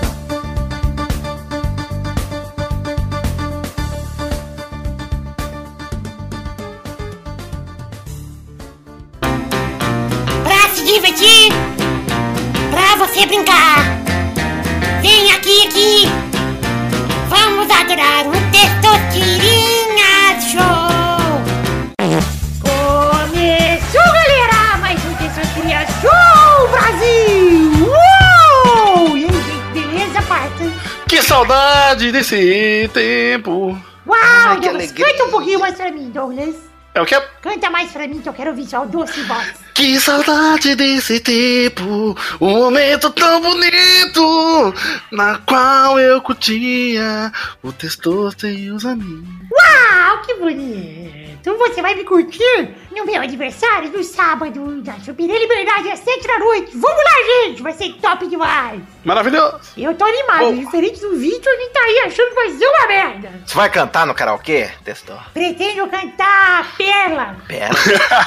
Speaker 6: Você brincar. Vem aqui, aqui. Vamos adorar Testosterinha Show. Começou, galera! Mais um Testosterinha Show, Brasil! Uou! E aí, gente, beleza, parça?
Speaker 1: Que saudade desse tempo.
Speaker 6: Uau,
Speaker 4: Ai,
Speaker 6: Douglas, canta um pouquinho mais pra mim, Douglas.
Speaker 1: É o que?
Speaker 6: Canta mais pra mim que eu quero ouvir sua doce voz.
Speaker 1: Que saudade desse tempo, um momento tão bonito, na qual eu curtia o testosto e os amigos.
Speaker 6: Uau, que bonito! Você vai me curtir no meu aniversário no sábado da Superior Liberdade às 7 da noite. Vamos lá, gente! Vai ser top demais!
Speaker 1: Maravilhoso.
Speaker 6: Eu tô animado,
Speaker 1: Oh.
Speaker 6: diferente do Victor que tá aí achando que vai ser uma merda.
Speaker 4: Você vai cantar no karaokê, Testor?
Speaker 6: Pretendo cantar Pérola.
Speaker 4: Pera.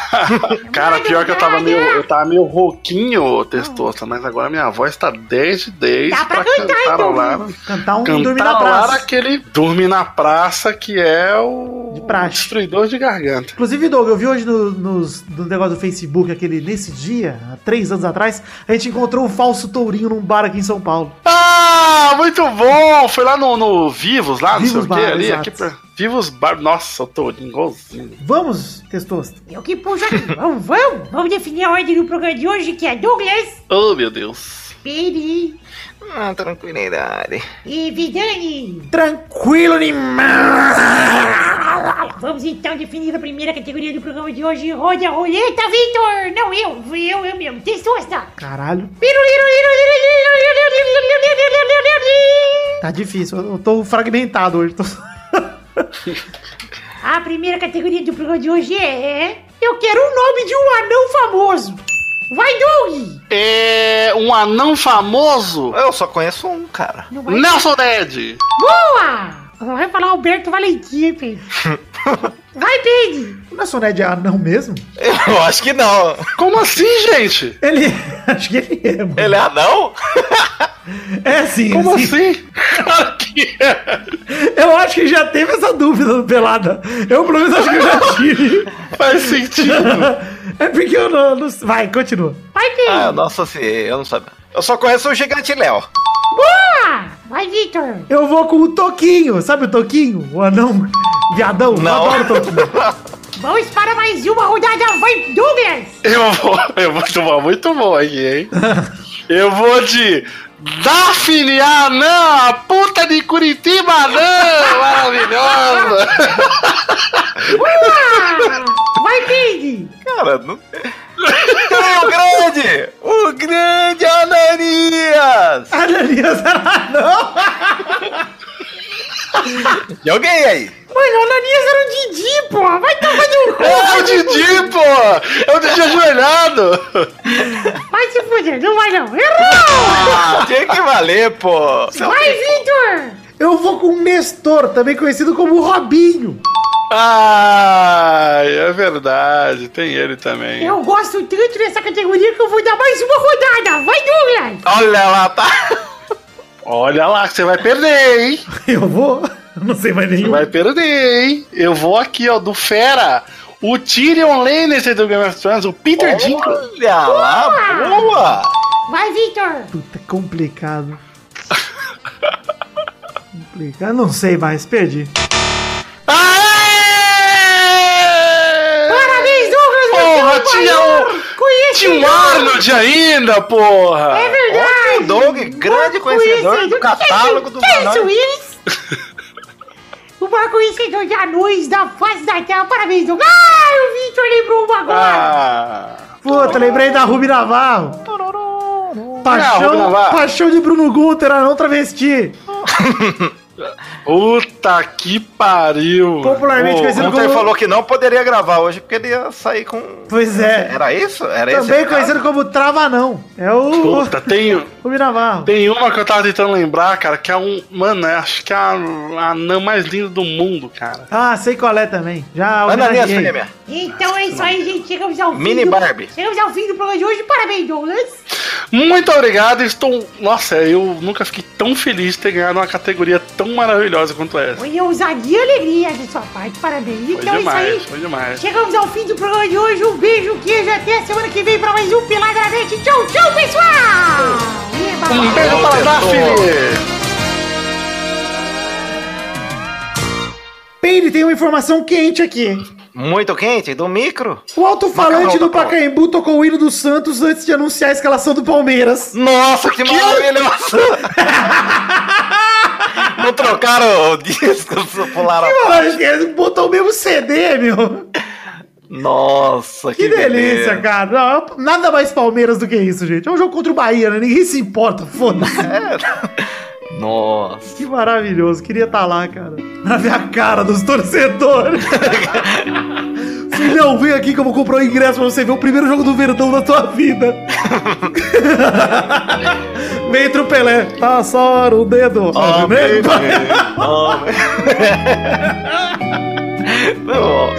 Speaker 1: Cara, pior que eu tava meio, eu tava meio rouquinho, testosta, mas agora minha voz tá 10 de 10
Speaker 6: Dá pra cantar, então.
Speaker 1: lá,
Speaker 2: Cantar um Dormir na
Speaker 1: cantarolar
Speaker 2: Praça.
Speaker 1: aquele Dorme na Praça, que é o
Speaker 2: De praxe.
Speaker 1: destruidor de garganta.
Speaker 2: Inclusive, Doug, eu vi hoje no, nos- no negócio do Facebook, aquele nesse dia, há três anos atrás, a gente encontrou um falso tourinho num bar aqui em São Paulo.
Speaker 1: Ah, muito bom! Foi lá no, no Vivos, lá, não
Speaker 2: Vivos
Speaker 1: sei o que,
Speaker 2: Bar,
Speaker 1: ali,
Speaker 2: exato.
Speaker 1: aqui pra... Vivos Bar, nossa, eu tô igualzinho.
Speaker 2: Vamos, Testosta.
Speaker 6: Eu que puxo aqui. vamos, vamos! Vamos definir a ordem do programa de hoje, que é Douglas,
Speaker 1: Oh, meu Deus.
Speaker 6: Peri
Speaker 4: Ah, tranquilidade.
Speaker 6: e Vidani.
Speaker 2: Tranquilo, demais.
Speaker 6: Vamos então definir a primeira categoria do programa de hoje. Roda a roleta, Victor! Não, eu, fui eu, eu mesmo. Testosta!
Speaker 2: Caralho, tá difícil. Eu tô fragmentado hoje. tô-
Speaker 6: A primeira categoria do programa de hoje é. Eu quero o nome de um anão famoso. Vai, Doug!
Speaker 1: É um anão famoso?
Speaker 4: Eu só conheço um, cara.
Speaker 6: Não vai.
Speaker 1: Nelson Ned.
Speaker 6: Boa! Vai falar Alberto Valentim, Pedro. Vai, Pedro!
Speaker 2: O Nelson Ned é anão mesmo?
Speaker 4: Eu acho que não.
Speaker 1: Como assim, gente?
Speaker 2: Ele. Acho que ele é, mano.
Speaker 4: Ele é anão?
Speaker 2: É sim,
Speaker 1: Como
Speaker 2: sim.
Speaker 1: assim?
Speaker 2: Eu acho que já teve essa dúvida no Pelada. Eu, pelo menos, acho que eu já tive.
Speaker 1: Faz sentido.
Speaker 2: É porque eu não. não- Vai, continua.
Speaker 6: Vai, Pedro!
Speaker 4: Ah, nossa, assim, eu não sabia. Eu só conheço o Gigante Léo.
Speaker 6: Boa! Vai, Victor!
Speaker 2: Eu vou com o Toquinho. Sabe o Toquinho? O anão viadão? Eu
Speaker 4: Não.
Speaker 2: adoro o Toquinho.
Speaker 6: Vamos para mais uma rodada. Vai, Douglas!
Speaker 1: Eu vou, eu vou tomar muito bom aqui, hein? Eu vou de Daphne Anã, a puta de Curitiba Anã, maravilhosa.
Speaker 6: Boa! Vai, Pedro!
Speaker 4: Cara, não. Tem o grande! O grande Ananias!
Speaker 2: Ananias era anão.
Speaker 4: Joguei aí.
Speaker 6: Mano, o Ananias era um Didi, porra. Vai tomar no cu.
Speaker 1: É o Didi, pô! É o Didi ajoelhado!
Speaker 6: Vai se fuder, não vai não. Errou!
Speaker 4: Ah, tinha que valer, pô.
Speaker 6: Vai, Vitor!
Speaker 2: Eu vou com o Nestor, também conhecido como Robinho.
Speaker 1: Ah, é verdade, tem ele também.
Speaker 6: Eu gosto tanto dessa categoria que eu vou dar mais uma rodada. Vai, Douglas!
Speaker 4: Olha lá, tá.
Speaker 1: Olha lá que você vai perder, hein?
Speaker 2: Eu vou. Não sei mais
Speaker 1: Você
Speaker 2: nenhum.
Speaker 1: vai perder, hein? Eu vou aqui, ó, do Fera. O Tyrion Lannister do Game of Thrones, o Peter Dinklage.
Speaker 4: Olha lá, boa.
Speaker 6: Vai, Vitor!
Speaker 2: Puta, complicado. complicado. Não sei mais, perdi.
Speaker 1: Aê!
Speaker 6: Parabéns, Douglas! você é
Speaker 1: Porra,
Speaker 6: o
Speaker 1: tinha o. Tinha o Arnold ainda, porra!
Speaker 6: É verdade!
Speaker 4: O Doug, grande conhecedor do catálogo do
Speaker 6: é
Speaker 4: Anões.
Speaker 6: Maior conhecedor de anões da face da terra. Parabéns, Douglas! Ah, o Vitor lembrou uma agora!
Speaker 1: Ah.
Speaker 2: Puta, lembrei da Ruby Navarro. Paixão,
Speaker 1: Navarro.
Speaker 2: paixão de Bruno Guter, não travesti.
Speaker 1: Puta que pariu!
Speaker 2: Popularmente conhecido
Speaker 4: Ontem
Speaker 2: como...
Speaker 4: falou que não poderia gravar hoje porque ele ia sair com.
Speaker 2: Pois é.
Speaker 4: Era isso? Era esse
Speaker 2: Também
Speaker 4: o caso?
Speaker 2: conhecido como Trava Não. É o
Speaker 1: Puta, tem,
Speaker 2: Ruby Navarro.
Speaker 1: tem uma que eu tava tentando lembrar, cara, que é um. Mano, eu acho que é a, a anã mais linda do mundo, cara.
Speaker 2: Ah, sei qual é também. Já
Speaker 4: Ananias. Fêmea.
Speaker 6: Então é isso aí, gente. Chegamos ao fim.
Speaker 4: Mini
Speaker 6: do...
Speaker 4: Barbie.
Speaker 6: Chegamos ao fim do programa de hoje. Parabéns, Douglas.
Speaker 1: Muito obrigado, estou. Nossa, eu nunca fiquei tão feliz de ter ganhado uma categoria tão maravilhosa quanto essa.
Speaker 6: Foi ousadia e alegria da sua parte. Parabéns.
Speaker 1: Foi
Speaker 6: Então é isso aí.
Speaker 1: demais, foi demais.
Speaker 6: Chegamos ao fim do programa de hoje. Um beijo, queijo. Até a semana que vem para mais um Peladamente. Tchau, tchau, pessoal. Eba.
Speaker 1: Um beijo para a Daphne!
Speaker 2: Peire tem uma informação quente aqui.
Speaker 4: Muito quente, do micro.
Speaker 2: O alto-falante do. Pacaembu tocou o hino do Santos antes de anunciar a escalação do Palmeiras.
Speaker 4: Nossa, que maravilhoso! Não trocaram o disco, pularam
Speaker 2: Ele botou o mesmo CD, meu.
Speaker 4: Nossa,
Speaker 2: Que, delícia, cara. Não, nada mais Palmeiras do que isso, gente. É um jogo contra o Bahia, né? Ninguém se importa, foda-se.
Speaker 4: Nossa.
Speaker 2: Que maravilhoso. Queria estar lá, cara. Pra ver a cara dos torcedores. Filhão, vem aqui que eu vou comprar o ingresso pra você ver o primeiro jogo do Verdão da tua vida. vem entre o Pelé. Passar o dedo.
Speaker 4: Oh,
Speaker 2: Né?
Speaker 4: baby. Oh, baby. Não.